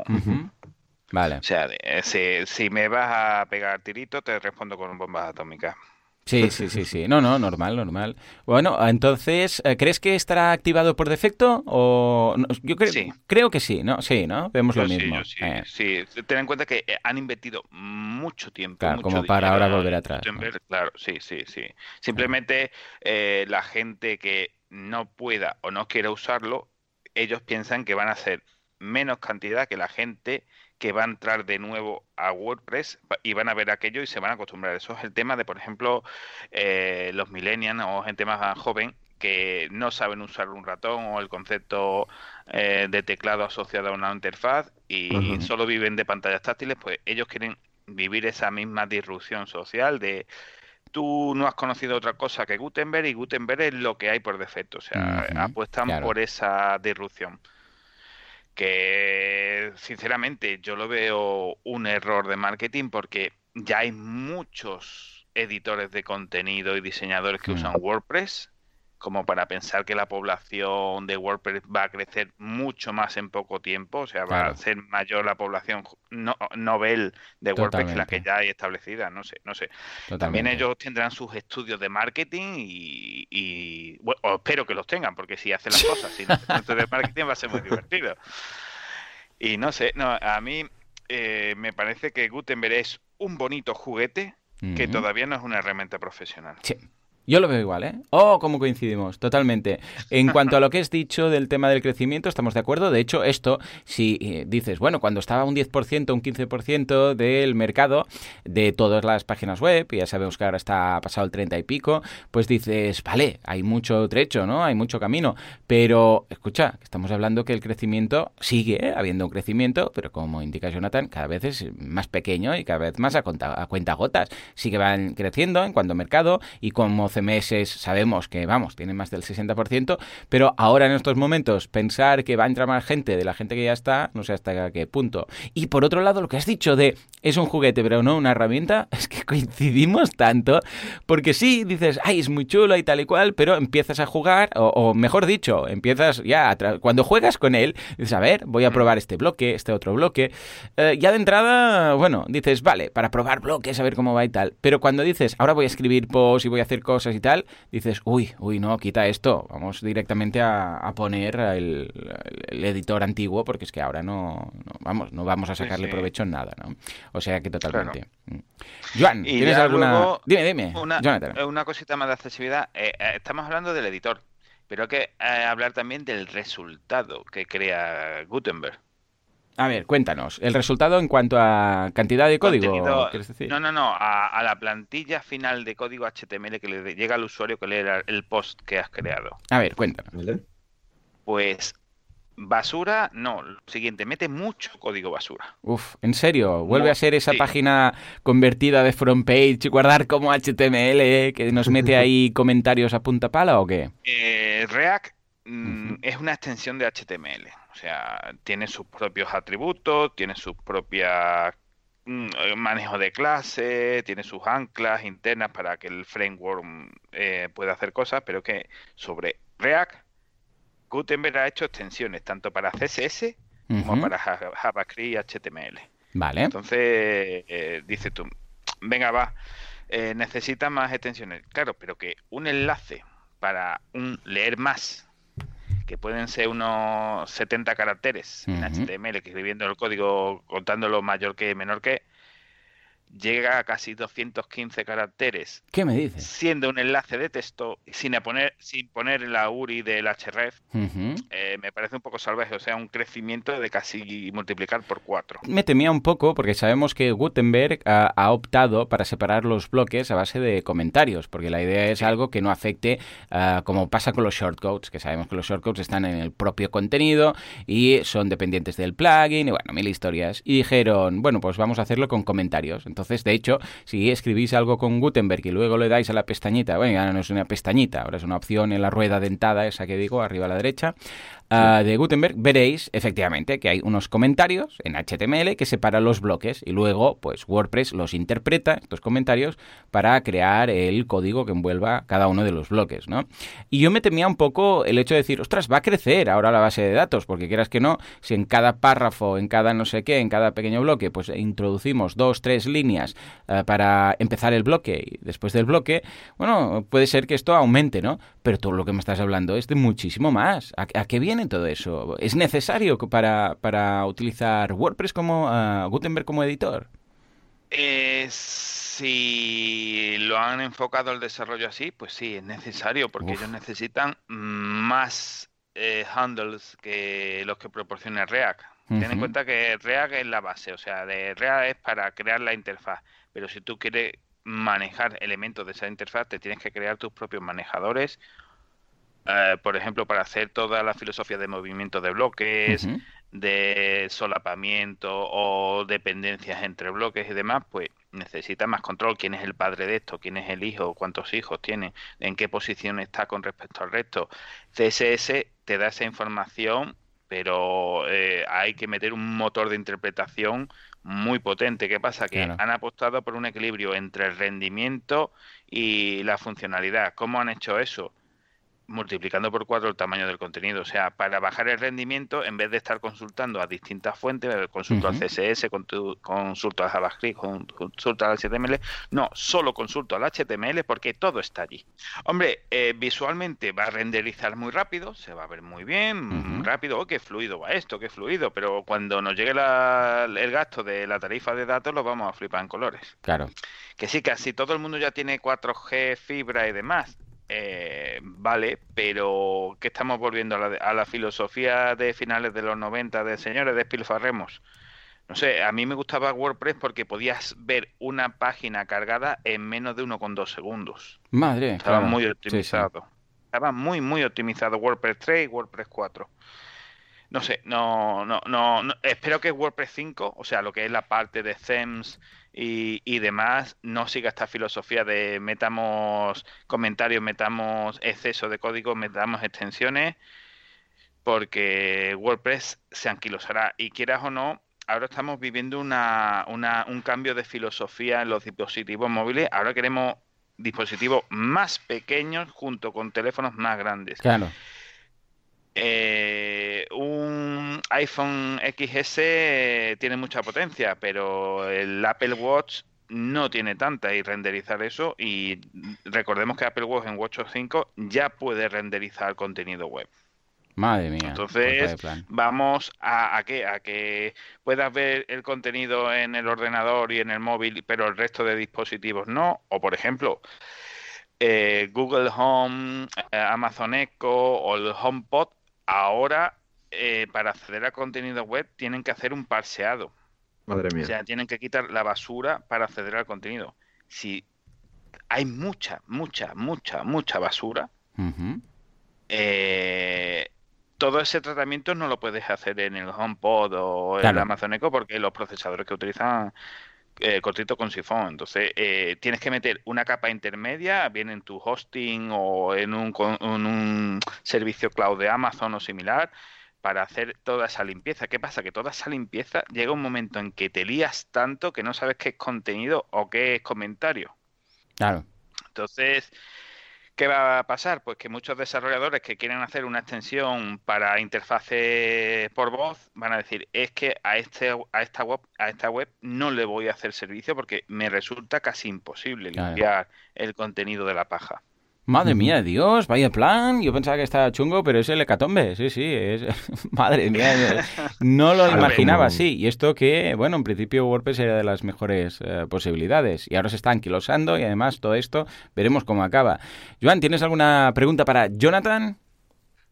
[SPEAKER 1] Vale.
[SPEAKER 3] O sea, si, si, me vas a pegar tirito, te respondo con bombas atómicas.
[SPEAKER 1] Sí, sí, sí, sí. No, no, normal, normal. Bueno, entonces, eh, ¿crees que estará activado por defecto? O yo creo, creo que sí, ¿no? Sí, ¿no? Vemos lo mismo.
[SPEAKER 3] sí, eh. sí, ten en cuenta que eh, han invertido mucho tiempo.
[SPEAKER 1] Claro, como para ahora volver atrás.
[SPEAKER 3] Claro, sí, sí, sí. Simplemente la gente que no pueda o no quiera usarlo, ellos piensan que van a ser menos cantidad que la gente que va a entrar de nuevo a WordPress y van a ver aquello y se van a acostumbrar. Eso es el tema de, por ejemplo, eh, los millennials o gente más joven que no saben usar un ratón o el concepto eh, de teclado asociado a una interfaz y solo viven de pantallas táctiles, pues ellos quieren vivir esa misma disrupción social de tú no has conocido otra cosa que Gutenberg y Gutenberg es lo que hay por defecto, o sea, apuestan por esa disrupción. Que sinceramente yo lo veo un error de marketing porque ya hay muchos editores de contenido y diseñadores que usan WordPress como para pensar que la población de WordPress va a crecer mucho más en poco tiempo, o sea, va a ser mayor la población no, novel de WordPress que la que ya hay establecida, no sé, no sé. También ellos tendrán sus estudios de marketing y, bueno, espero que los tengan, porque si hacen las cosas sin estudios de marketing va a ser muy divertido. Y no sé, no, a mí eh, me parece que Gutenberg es un bonito juguete que todavía no es una herramienta profesional.
[SPEAKER 1] Sí. Yo lo veo igual, ¿eh? Oh, cómo coincidimos, totalmente. En cuanto a lo que has dicho del tema del crecimiento, estamos de acuerdo. De hecho, esto, si eh, dices, bueno, cuando estaba un 10%, un 15% del mercado de todas las páginas web, y ya sabemos que ahora está pasado el 30 y pico, pues dices, vale, hay mucho trecho, ¿no? Hay mucho camino. Pero, escucha, estamos hablando que el crecimiento sigue habiendo un crecimiento, pero como indica Jonathan, cada vez es más pequeño y cada vez más a, cuenta, a cuenta gotas. Sí que van creciendo en cuanto a mercado y como meses sabemos que, vamos, tienen más del 60%, pero ahora en estos momentos pensar que va a entrar más gente de la gente que ya está, no sé hasta qué punto. Y por otro lado, lo que has dicho de es un juguete, pero no una herramienta, es que coincidimos tanto, porque sí, dices, ay, es muy chulo y tal y cual, pero empiezas a jugar, o, mejor dicho, empiezas ya, cuando juegas con él, dices, a ver, voy a probar este bloque, este otro bloque, eh, ya de entrada, bueno, dices, vale, para probar bloques, a ver cómo va y tal, pero cuando dices, ahora voy a escribir posts y voy a hacer cosas, y tal, dices, uy, uy, no, quita esto, vamos directamente a, poner el, editor antiguo porque es que ahora no, vamos, no vamos a sacarle provecho en nada, ¿no? O sea que totalmente. Mm. Joan, ¿tienes alguna...? dime, dime,
[SPEAKER 3] una, Una cosita más de accesibilidad. Eh, eh, estamos hablando del editor, pero hay que eh, hablar también del resultado que crea Gutenberg.
[SPEAKER 1] A ver, cuéntanos. ¿El resultado en cuanto a cantidad de código?
[SPEAKER 3] No, no, no. A, la plantilla final de código HTML que le llega al usuario que lee el post que has creado.
[SPEAKER 1] A ver, cuéntanos.
[SPEAKER 3] Pues basura, no. Lo siguiente, mete mucho código basura.
[SPEAKER 1] Uf, ¿en serio? ¿Vuelve a ser esa página convertida de front page y guardar como HTML eh, que nos mete ahí comentarios a punta pala o qué?
[SPEAKER 3] Eh, React mm, es una extensión de HTML. O sea, tiene sus propios atributos, tiene su propia mm, manejo de clase, tiene sus anclas internas para que el framework eh, pueda hacer cosas, pero que sobre React, Gutenberg ha hecho extensiones tanto para CSS como para JavaScript y HTML.
[SPEAKER 1] Vale.
[SPEAKER 3] Entonces, eh, dice tú, venga, va, eh, necesita más extensiones. Claro, pero que un enlace para un leer más que pueden ser unos 70 caracteres en HTML, que escribiendo el código contándolo mayor que menor que, llega a casi 215 caracteres.
[SPEAKER 1] ¿Qué me dices?
[SPEAKER 3] Siendo un enlace de texto sin poner, sin poner la URI del href, eh, me parece un poco salvaje, o sea, un crecimiento de casi multiplicar por cuatro.
[SPEAKER 1] Me temía un poco porque sabemos que Gutenberg ha, optado para separar los bloques a base de comentarios, porque la idea es algo que no afecte, ah, como pasa con los shortcodes, que sabemos que los shortcodes están en el propio contenido y son dependientes del plugin y bueno, mil historias. Y dijeron, bueno, pues vamos a hacerlo con comentarios. Entonces, entonces, de hecho, si escribís algo con Gutenberg y luego le dais a la pestañita, bueno, no es una pestañita, ahora es una opción en la rueda dentada, esa que digo, arriba a la derecha, Ah, de Gutenberg, veréis efectivamente que hay unos comentarios en HTML que separan los bloques y luego pues WordPress los interpreta, estos comentarios, para crear el código que envuelva cada uno de los bloques, ¿no? Y yo me temía un poco el hecho de decir, ostras, va a crecer ahora la base de datos, porque quieras que no, si en cada párrafo, en cada no sé qué, en cada pequeño bloque, pues introducimos dos, tres líneas ah, para empezar el bloque y después del bloque, bueno, puede ser que esto aumente, ¿no? Pero todo lo que me estás hablando es de muchísimo más. ¿A, a qué viene todo eso? ¿Es necesario para, para utilizar WordPress como uh, Gutenberg como editor?
[SPEAKER 3] Eh, si lo han enfocado el desarrollo así, pues sí, es necesario porque ellos necesitan más eh, handles que los que proporciona React. Ten en cuenta que React es la base, o sea, de React es para crear la interfaz, pero si tú quieres manejar elementos de esa interfaz, te tienes que crear tus propios manejadores eh, por ejemplo, para hacer toda la filosofía de movimiento de bloques, de solapamiento o dependencias entre bloques y demás, pues necesita más control. ¿Quién es el padre de esto? ¿Quién es el hijo? ¿Cuántos hijos tiene? ¿En qué posición está con respecto al resto? CSS te da esa información pero eh, hay que meter un motor de interpretación muy potente. ¿Qué pasa? Que han apostado por un equilibrio entre el rendimiento y la funcionalidad. ¿Cómo han hecho eso? Multiplicando por cuatro el tamaño del contenido. O sea, para bajar el rendimiento, en vez de estar consultando a distintas fuentes, eh, consulto al CSS, consulto al JavaScript, consulto al HTML, no, solo consulto al HTML porque todo está allí. Hombre, eh, visualmente va a renderizar muy rápido, se va a ver muy bien, rápido, oh, qué fluido va esto, qué fluido, pero cuando nos llegue el gasto de la tarifa de datos, lo vamos a flipar en colores.
[SPEAKER 1] Claro.
[SPEAKER 3] Que sí, casi todo el mundo ya tiene 4G, fibra y demás eh, vale, pero que estamos volviendo a la, filosofía de finales de los 90 de señores despilfarremos. No sé, a mí me gustaba WordPress porque podías ver una página cargada en menos de 1,2 segundos.
[SPEAKER 1] Madre,
[SPEAKER 3] estaba muy optimizado. Estaba muy, muy optimizado WordPress 3 y WordPress 4 no sé, no, no, no, espero que WordPress 5, o sea, lo que es la parte de themes y, y, demás, no siga esta filosofía de metamos comentarios, metamos exceso de código, metamos extensiones, porque WordPress se anquilosará. Y quieras o no, ahora estamos viviendo una, una, un cambio de filosofía en los dispositivos móviles. Ahora queremos dispositivos más pequeños junto con teléfonos más grandes.
[SPEAKER 1] Claro.
[SPEAKER 3] Eh, iPhone XS tiene mucha potencia, pero el Apple Watch no tiene tanta y renderizar eso y recordemos que Apple Watch en Watch 5 ya puede renderizar contenido web.
[SPEAKER 1] Madre mía.
[SPEAKER 3] Entonces, vamos a, a, que, a que puedas ver el contenido en el ordenador y en el móvil, pero el resto de dispositivos no. O, por ejemplo, eh, Google Home, eh, Amazon Echo o el HomePod ahora eh, para acceder a contenido web tienen que hacer un parseado.
[SPEAKER 2] Madre mía.
[SPEAKER 3] O sea, tienen que quitar la basura para acceder al contenido. Si hay mucha, mucha, mucha, mucha basura, eh, todo ese tratamiento no lo puedes hacer en el HomePod o en el Amazon Echo porque los procesadores que utilizan eh, cortito con sifón. Entonces, eh, tienes que meter una capa intermedia, bien en tu hosting o en un, en un servicio cloud de Amazon o similar, para hacer toda esa limpieza. ¿Qué pasa? Que toda esa limpieza llega un momento en que te lías tanto que no sabes qué es contenido o qué es comentario.
[SPEAKER 1] Claro.
[SPEAKER 3] Entonces, ¿Qué va a pasar? Pues que muchos desarrolladores que quieren hacer una extensión para interfase por voz van a decir, es que a este a esta web a esta web no le voy a hacer servicio porque me resulta casi imposible limpiar el contenido de la paja.
[SPEAKER 1] Madre mía, Dios, vaya plan. Yo pensaba que estaba chungo, pero es el hecatombe. Sí, sí, es... Madre mía, no lo imaginaba así. Y esto que, bueno, en principio WordPress era de las mejores eh, posibilidades. Y ahora se está anquilosando y además todo esto veremos cómo acaba. Joan, ¿tienes alguna pregunta para Jonathan?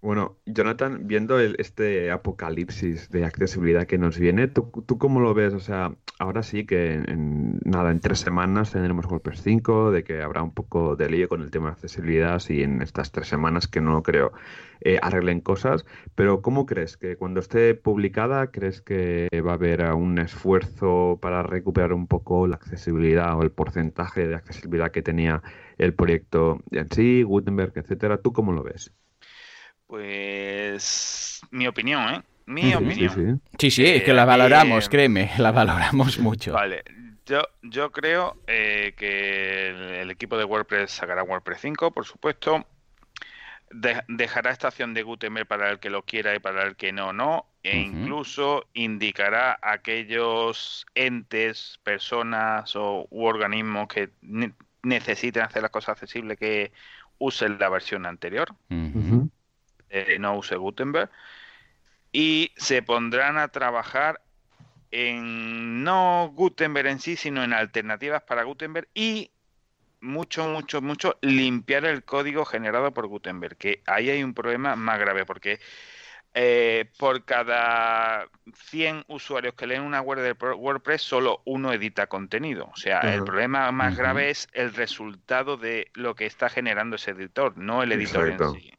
[SPEAKER 2] Bueno, Jonathan, viendo el, este apocalipsis de accesibilidad que nos viene, ¿tú, ¿tú, cómo lo ves? O sea, ahora sí que en, nada, en tres semanas tendremos WordPress 5, de que habrá un poco de lío con el tema de accesibilidad, si en estas tres semanas, que no creo, eh, arreglen cosas, pero ¿cómo crees que cuando esté publicada, crees que va a haber un esfuerzo para recuperar un poco la accesibilidad o el porcentaje de accesibilidad que tenía el proyecto en sí, Gutenberg, etcétera? ¿Tú cómo lo ves?
[SPEAKER 3] Pues mi opinión, ¿eh? Mi opinión.
[SPEAKER 1] Sí, sí, es que la valoramos, créeme, la valoramos mucho.
[SPEAKER 3] Vale, yo, yo creo eh, que el, equipo de WordPress sacará WordPress 5, por supuesto. dejará estación de Gutenberg para el que lo quiera y para el que no, no. E incluso indicará a aquellos entes, personas o u organismos que necesiten hacer las cosas accesibles que usen la versión anterior. Eh, no use Gutenberg, y se pondrán a trabajar en no Gutenberg en sí, sino en alternativas para Gutenberg y mucho, mucho, mucho limpiar el código generado por Gutenberg, que ahí hay un problema más grave, porque eh, por cada 100 usuarios que leen una web de WordPress, solo uno edita contenido. O sea, el problema más grave es el resultado de lo que está generando ese editor, no el editor en sí.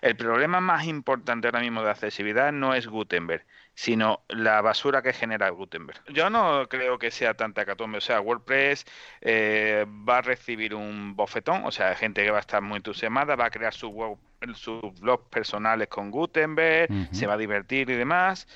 [SPEAKER 3] El problema más importante ahora mismo de accesibilidad no es Gutenberg, sino la basura que genera Gutenberg. Yo no creo que sea tanta catombe, o sea, WordPress eh, va a recibir un bofetón, o sea, gente que va a estar muy entusiasmada, va a crear sus blogs personales con Gutenberg, se va a divertir y demás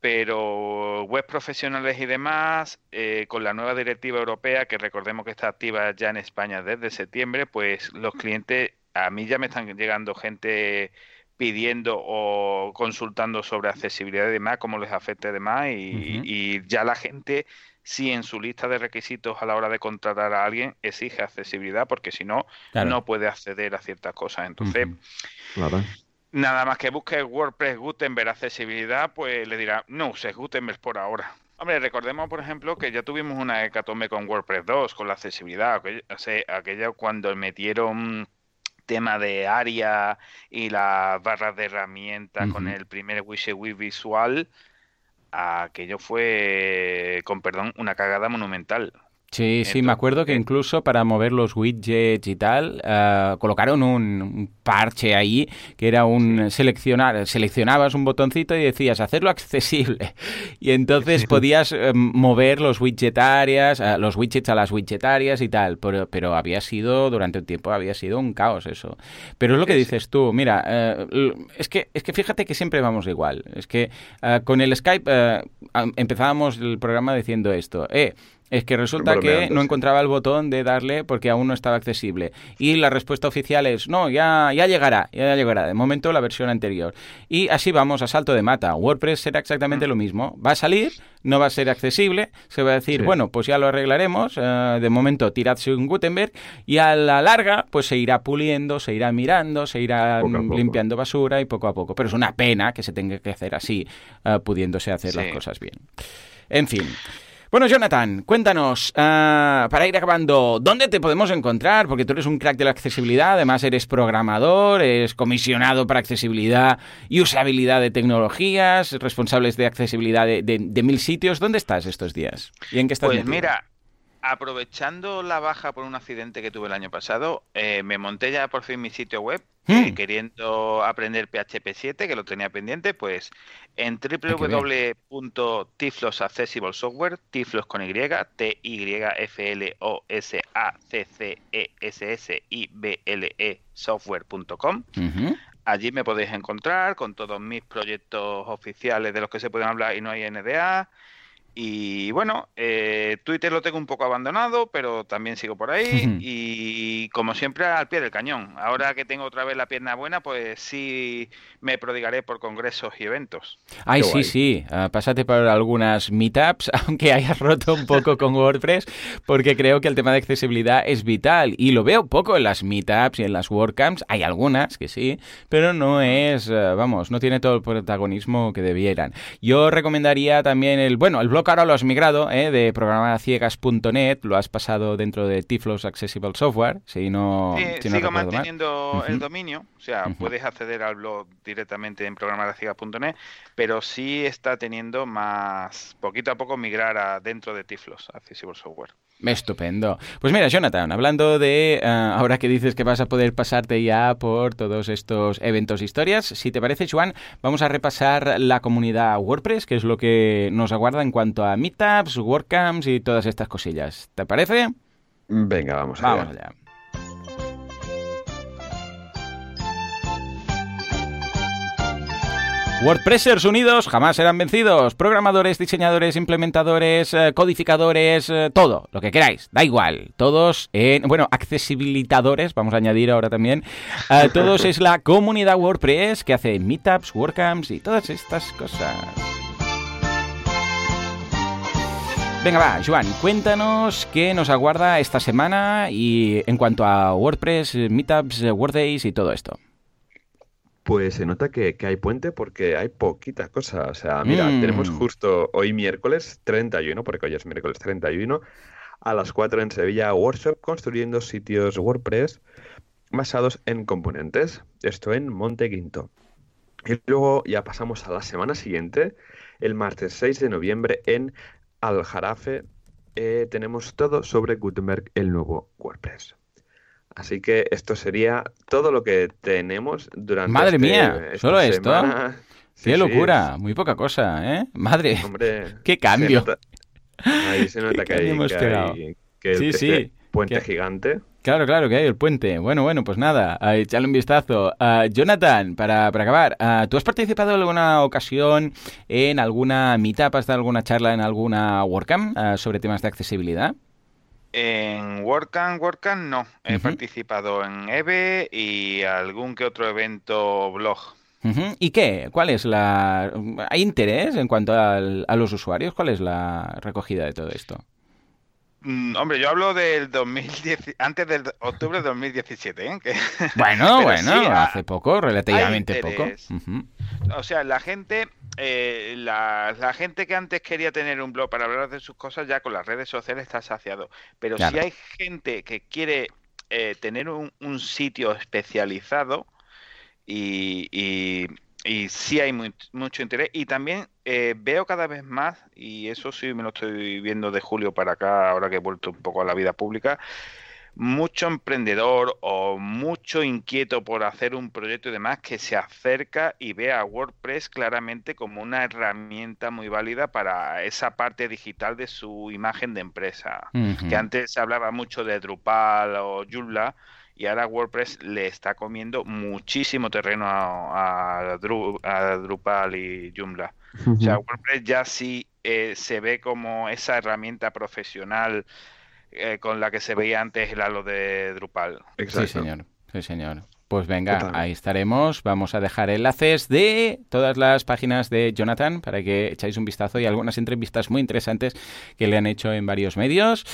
[SPEAKER 3] pero web profesionales y demás, eh, con la nueva directiva europea, que recordemos que está activa ya en España desde septiembre, pues los clientes, a mí ya me están llegando gente pidiendo o consultando sobre accesibilidad y demás, cómo les afecta y demás, y, ya la gente, si en su lista de requisitos a la hora de contratar a alguien exige accesibilidad, porque si no, no puede acceder a ciertas cosas. Entonces, nada más que busque WordPress Gutenberg accesibilidad, pues le dirá, no uses Gutenberg por ahora. Hombre, recordemos, por ejemplo, que ya tuvimos una hecatombe con WordPress 2, con la accesibilidad, aquella, aquella cuando metieron tema de área y las barras de herramientas con el primer widget visual, aquello fue, con perdón, una cagada monumental.
[SPEAKER 1] Sí, sí, me acuerdo que incluso para mover los widgets y tal, uh, colocaron un, parche ahí que era un seleccionar, seleccionabas un botoncito y decías hacerlo accesible. Y entonces podías uh, mover los widgetarias, uh, los widgets a las widgetarias y tal. Pero, pero había sido, durante un tiempo, había sido un caos eso. Pero es lo que dices tú, mira, es, que, es que fíjate que siempre vamos igual. Es que con el Skype empezábamos el programa diciendo esto, eh, es que resulta que no encontraba el botón de darle porque aún no estaba accesible. Y la respuesta oficial es, no, ya, ya llegará, ya llegará. De momento la versión anterior. Y así vamos a salto de mata. WordPress será exactamente mm. lo mismo. Va a salir, no va a ser accesible. Se va a decir, bueno, pues ya lo arreglaremos. Eh, de momento tiradse un Gutenberg. Y a la larga, pues se irá puliendo, se irá mirando, se irá limpiando basura y poco a poco. Pero es una pena que se tenga que hacer así, eh, pudiéndose hacer las cosas bien. En fin. Bueno, Jonathan, cuéntanos, ah, para ir acabando, ¿dónde te podemos encontrar? Porque tú eres un crack de la accesibilidad, además eres programador, eres comisionado para accesibilidad y usabilidad de tecnologías, responsables de accesibilidad de, mil sitios. ¿Dónde estás estos días? ¿Y en qué estás
[SPEAKER 3] Pues mira, aprovechando la baja por un accidente que tuve el año pasado, eh, me monté ya por fin mi sitio web, eh, hmm. queriendo aprender PHP 7, que lo tenía pendiente, pues en www.tiflos Accessible Software, tiflos con Y, T Y F L O S A C C E S S I B L E software.com. Allí me podéis encontrar con todos mis proyectos oficiales de los que se pueden hablar y no hay NDA y bueno, eh, Twitter lo tengo un poco abandonado, pero también sigo por ahí. y como siempre, al pie del cañón. Ahora que tengo otra vez la pierna buena, pues sí me prodigaré por congresos y eventos.
[SPEAKER 1] Ay, sí, sí. Uh, pásate por algunas meetups, aunque hayas roto un poco con WordPress, porque creo que el tema de accesibilidad es vital. Y lo veo poco en las meetups y en las WordCamps. Hay algunas que sí, pero no es, uh, vamos, no tiene todo el protagonismo que debieran. Yo recomendaría también el, bueno, el blog ahora lo has migrado ¿eh? de programaciegas.net, lo has pasado dentro de Tiflos Accessible Software, si no,
[SPEAKER 3] sí, sigo manteniendo el dominio, o sea, puedes acceder al blog directamente en programaciegas.net, pero sí está teniendo más, poquito a poco migrar a dentro de Tiflos Accessible Software.
[SPEAKER 1] Estupendo. Pues mira, Jonathan, hablando de, eh, ahora que dices que vas a poder pasarte ya por todos estos eventos e historias, si te parece, Juan, vamos a repasar la comunidad WordPress, que es lo que nos aguarda en cuanto a meetups, WordCamps y todas estas cosillas. ¿Te parece?
[SPEAKER 2] Venga, vamos,
[SPEAKER 1] vamos allá. WordPressers unidos jamás serán vencidos. Programadores, diseñadores, implementadores, eh, codificadores, eh, todo, lo que queráis, da igual. Todos, en, bueno, accesibilitadores, vamos a añadir ahora también. Eh, todos es la comunidad WordPress que hace meetups, WordCamps y todas estas cosas. Venga, va, Joan, cuéntanos qué nos aguarda esta semana y en cuanto a WordPress, Meetups, WordDays y todo esto.
[SPEAKER 2] Pues se nota que, hay puente porque hay poquita cosa. O sea, mira, tenemos mm. justo hoy miércoles 31, porque hoy es miércoles 31, a las 4 en Sevilla, workshop construyendo sitios WordPress basados en componentes. Esto en Monte Quinto. Y luego ya pasamos a la semana siguiente, el martes 6 de noviembre en Aljarafe. Eh, tenemos todo sobre Gutenberg, el nuevo WordPress. Así que esto sería todo lo que tenemos durante
[SPEAKER 1] Madre
[SPEAKER 2] este-
[SPEAKER 1] mía, ¿solo esto?
[SPEAKER 2] Sí,
[SPEAKER 1] Qué
[SPEAKER 2] sí,
[SPEAKER 1] locura, muy poca cosa, ¿eh? Madre,
[SPEAKER 2] Hombre,
[SPEAKER 1] qué
[SPEAKER 2] se
[SPEAKER 1] cambio.
[SPEAKER 2] nota- ahí se nota que hay,
[SPEAKER 1] hemos
[SPEAKER 2] que hay- que
[SPEAKER 1] Sí,
[SPEAKER 2] este
[SPEAKER 1] sí,
[SPEAKER 2] puente
[SPEAKER 1] que-
[SPEAKER 2] gigante.
[SPEAKER 1] Claro, claro, que hay el puente. Bueno, bueno, pues nada, echarle un vistazo. Jonathan, para, para acabar, ah, ¿tú has participado en alguna ocasión en alguna meetup, has dado alguna charla en alguna WordCamp ah, sobre temas de accesibilidad?
[SPEAKER 3] En WordCamp, WordCamp no. He participado en EVE y algún que otro evento blog.
[SPEAKER 1] ¿Y qué? ¿Cuál es la... ¿Hay interés en cuanto al- a los usuarios? ¿Cuál es la recogida de todo esto?
[SPEAKER 3] Mm, hombre, yo hablo del 2010, antes del octubre de 2017, ¿eh? Que-
[SPEAKER 1] Bueno, bueno,
[SPEAKER 3] sí, ha-
[SPEAKER 1] hace poco, relativamente poco.
[SPEAKER 3] O sea, la gente, eh, la, la gente que antes quería tener un blog para hablar de sus cosas, ya con las redes sociales está saciado. Pero
[SPEAKER 1] Claro.
[SPEAKER 3] si hay gente que quiere eh, tener un, un sitio especializado y, y, y sí hay mu- mucho interés. Y también eh, veo cada vez más, y eso sí me lo estoy viendo de julio para acá, ahora que he vuelto un poco a la vida pública, mucho emprendedor o mucho inquieto por hacer un proyecto y demás que se acerca y ve a WordPress claramente como una herramienta muy válida para esa parte digital de su imagen de empresa. Que antes se hablaba mucho de Drupal o Joomla y ahora WordPress le está comiendo muchísimo terreno a, a Dru- a Drupal y Joomla. O sea, WordPress ya sí eh, se ve como esa herramienta profesional eh, con la que se veía antes el halo de Drupal.
[SPEAKER 1] Sí, señor. Sí, señor. Pues venga, ahí estaremos. Vamos a dejar enlaces de todas las páginas de Jonathan para que echáis un vistazo y algunas entrevistas muy interesantes que le han hecho en varios medios.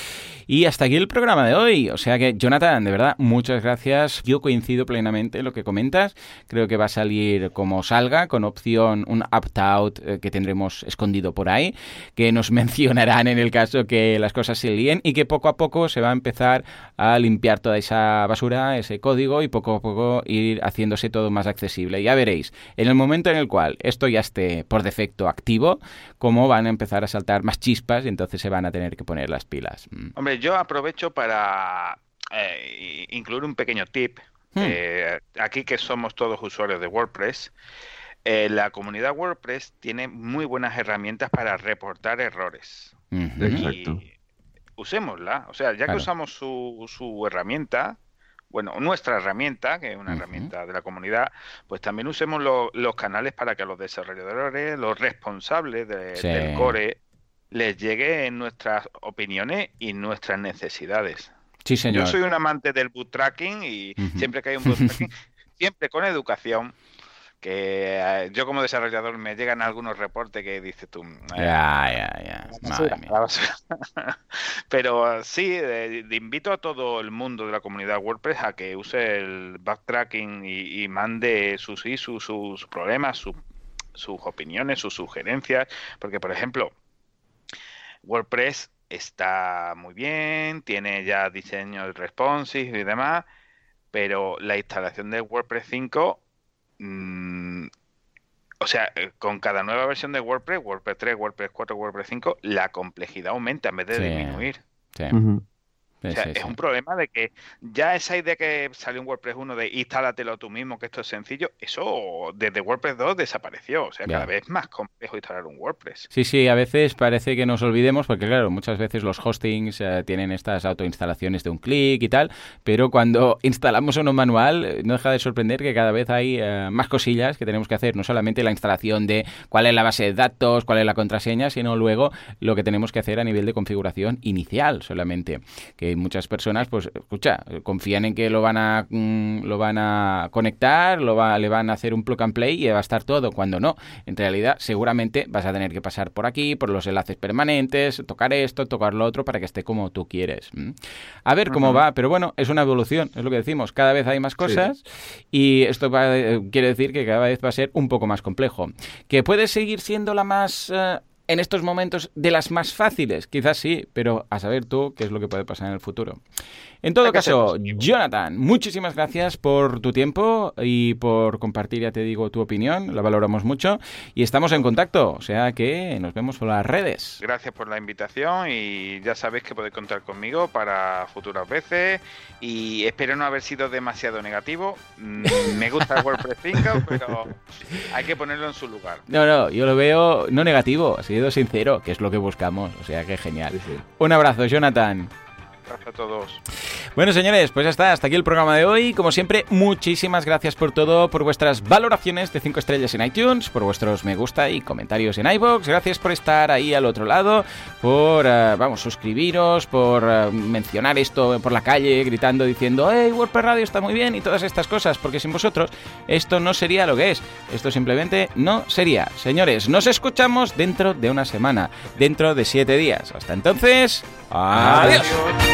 [SPEAKER 1] Y hasta aquí el programa de hoy. O sea que, Jonathan, de verdad, muchas gracias. Yo coincido plenamente en lo que comentas. Creo que va a salir como salga, con opción un opt-out eh, que tendremos escondido por ahí, que nos mencionarán en el caso que las cosas se líen y que poco a poco se va a empezar a limpiar toda esa basura, ese código y poco a poco ir haciéndose todo más accesible. Ya veréis, en el momento en el cual esto ya esté por defecto activo, cómo van a empezar a saltar más chispas y entonces se van a tener que poner las pilas. Mm.
[SPEAKER 3] Hombre, yo aprovecho para eh, incluir un pequeño tip.
[SPEAKER 1] Hmm.
[SPEAKER 3] Eh, aquí que somos todos usuarios de WordPress, eh, la comunidad WordPress tiene muy buenas herramientas para reportar errores.
[SPEAKER 1] Ujú.
[SPEAKER 2] Exacto.
[SPEAKER 3] Y usémosla. O sea, ya
[SPEAKER 1] Claro.
[SPEAKER 3] que usamos su, su herramienta, bueno, nuestra herramienta, que es una herramienta de la comunidad, pues también usemos lo- los canales para que los desarrolladores, los responsables de-
[SPEAKER 1] Sí.
[SPEAKER 3] del core, les lleguen nuestras opiniones y nuestras necesidades.
[SPEAKER 1] Sí, señor.
[SPEAKER 3] Yo soy un amante del bootstracking y
[SPEAKER 1] Ujú.
[SPEAKER 3] siempre que hay un bootstracking, siempre con educación, que eh, yo como desarrollador me llegan algunos reportes que dices tú, eh,
[SPEAKER 1] Ya, ya, ya.
[SPEAKER 3] Pero sí, eh, de- invito a todo el mundo de la comunidad WordPress a que use el backtracking y, y mande sus issues, sus problemas, sus, sus opiniones, sus sugerencias. Porque, por ejemplo, WordPress está muy bien, tiene ya diseño responsive y demás, pero la instalación de WordPress 5 mm, o sea, eh, con cada nueva versión de WordPress, WordPress 3, WordPress 4, WordPress 5, la complejidad aumenta en vez de
[SPEAKER 1] Sí.
[SPEAKER 3] disminuir.
[SPEAKER 1] Sí. Sí,
[SPEAKER 3] O sea,
[SPEAKER 1] sí,
[SPEAKER 3] es
[SPEAKER 1] sí.
[SPEAKER 3] un problema de que ya esa idea que salió en WordPress 1 de instálatelo tú mismo, que esto es sencillo, eso desde WordPress 2 desapareció. O sea,
[SPEAKER 1] Ya.
[SPEAKER 3] cada vez es más complejo instalar un WordPress.
[SPEAKER 1] Sí, sí, a veces parece que nos olvidemos, porque claro, muchas veces los hostings eh, tienen estas autoinstalaciones de un clic y tal, pero cuando instalamos uno manual, eh, no deja de sorprender que cada vez hay eh, más cosillas que tenemos que hacer, no solamente la instalación de cuál es la base de datos, cuál es la contraseña, sino luego lo que tenemos que hacer a nivel de configuración inicial solamente. Que muchas personas, pues, escucha, confían en que lo van a, mm, lo van a conectar, lo va, le van a hacer un plug and play y va a estar todo, cuando no. En realidad, seguramente vas a tener que pasar por aquí, por los enlaces permanentes, tocar esto, tocar lo otro para que esté como tú quieres. A ver cómo va, pero bueno, es una evolución, es lo que decimos. Cada vez hay más cosas y esto va- eh, quiere decir que cada vez va a ser un poco más complejo. ¿Que puede seguir siendo la más eh, en estos momentos de las más fáciles, quizás sí, pero a saber tú qué es lo que puede pasar en el futuro. En todo caso, Jonathan, muchísimas gracias por tu tiempo y por compartir, ya te digo, tu opinión, la valoramos mucho y estamos en contacto, o sea que nos vemos por las redes.
[SPEAKER 3] Gracias por la invitación y ya sabéis que podéis contar conmigo para futuras veces y espero no haber sido demasiado negativo. Mm, me gusta el WordPress 5, pero hay que ponerlo en su lugar.
[SPEAKER 1] No, no, yo lo veo no negativo, ha sido sincero, que es lo que buscamos, o sea que genial. Un abrazo, Jonathan.
[SPEAKER 3] Gracias a todos.
[SPEAKER 1] Bueno, señores, pues ya está. Hasta aquí el programa de hoy. Como siempre, muchísimas gracias por todo, por vuestras valoraciones de 5 estrellas en iTunes, por vuestros me gusta y comentarios en iBox. Gracias por estar ahí al otro lado, por, uh, vamos, suscribiros, por uh, mencionar esto por la calle, gritando, diciendo, hey, WordPress Radio está muy bien y todas estas cosas, porque sin vosotros esto no sería lo que es. Esto simplemente no sería. Señores, nos escuchamos dentro de una semana, dentro de 7 días. Hasta entonces, adiós. adiós.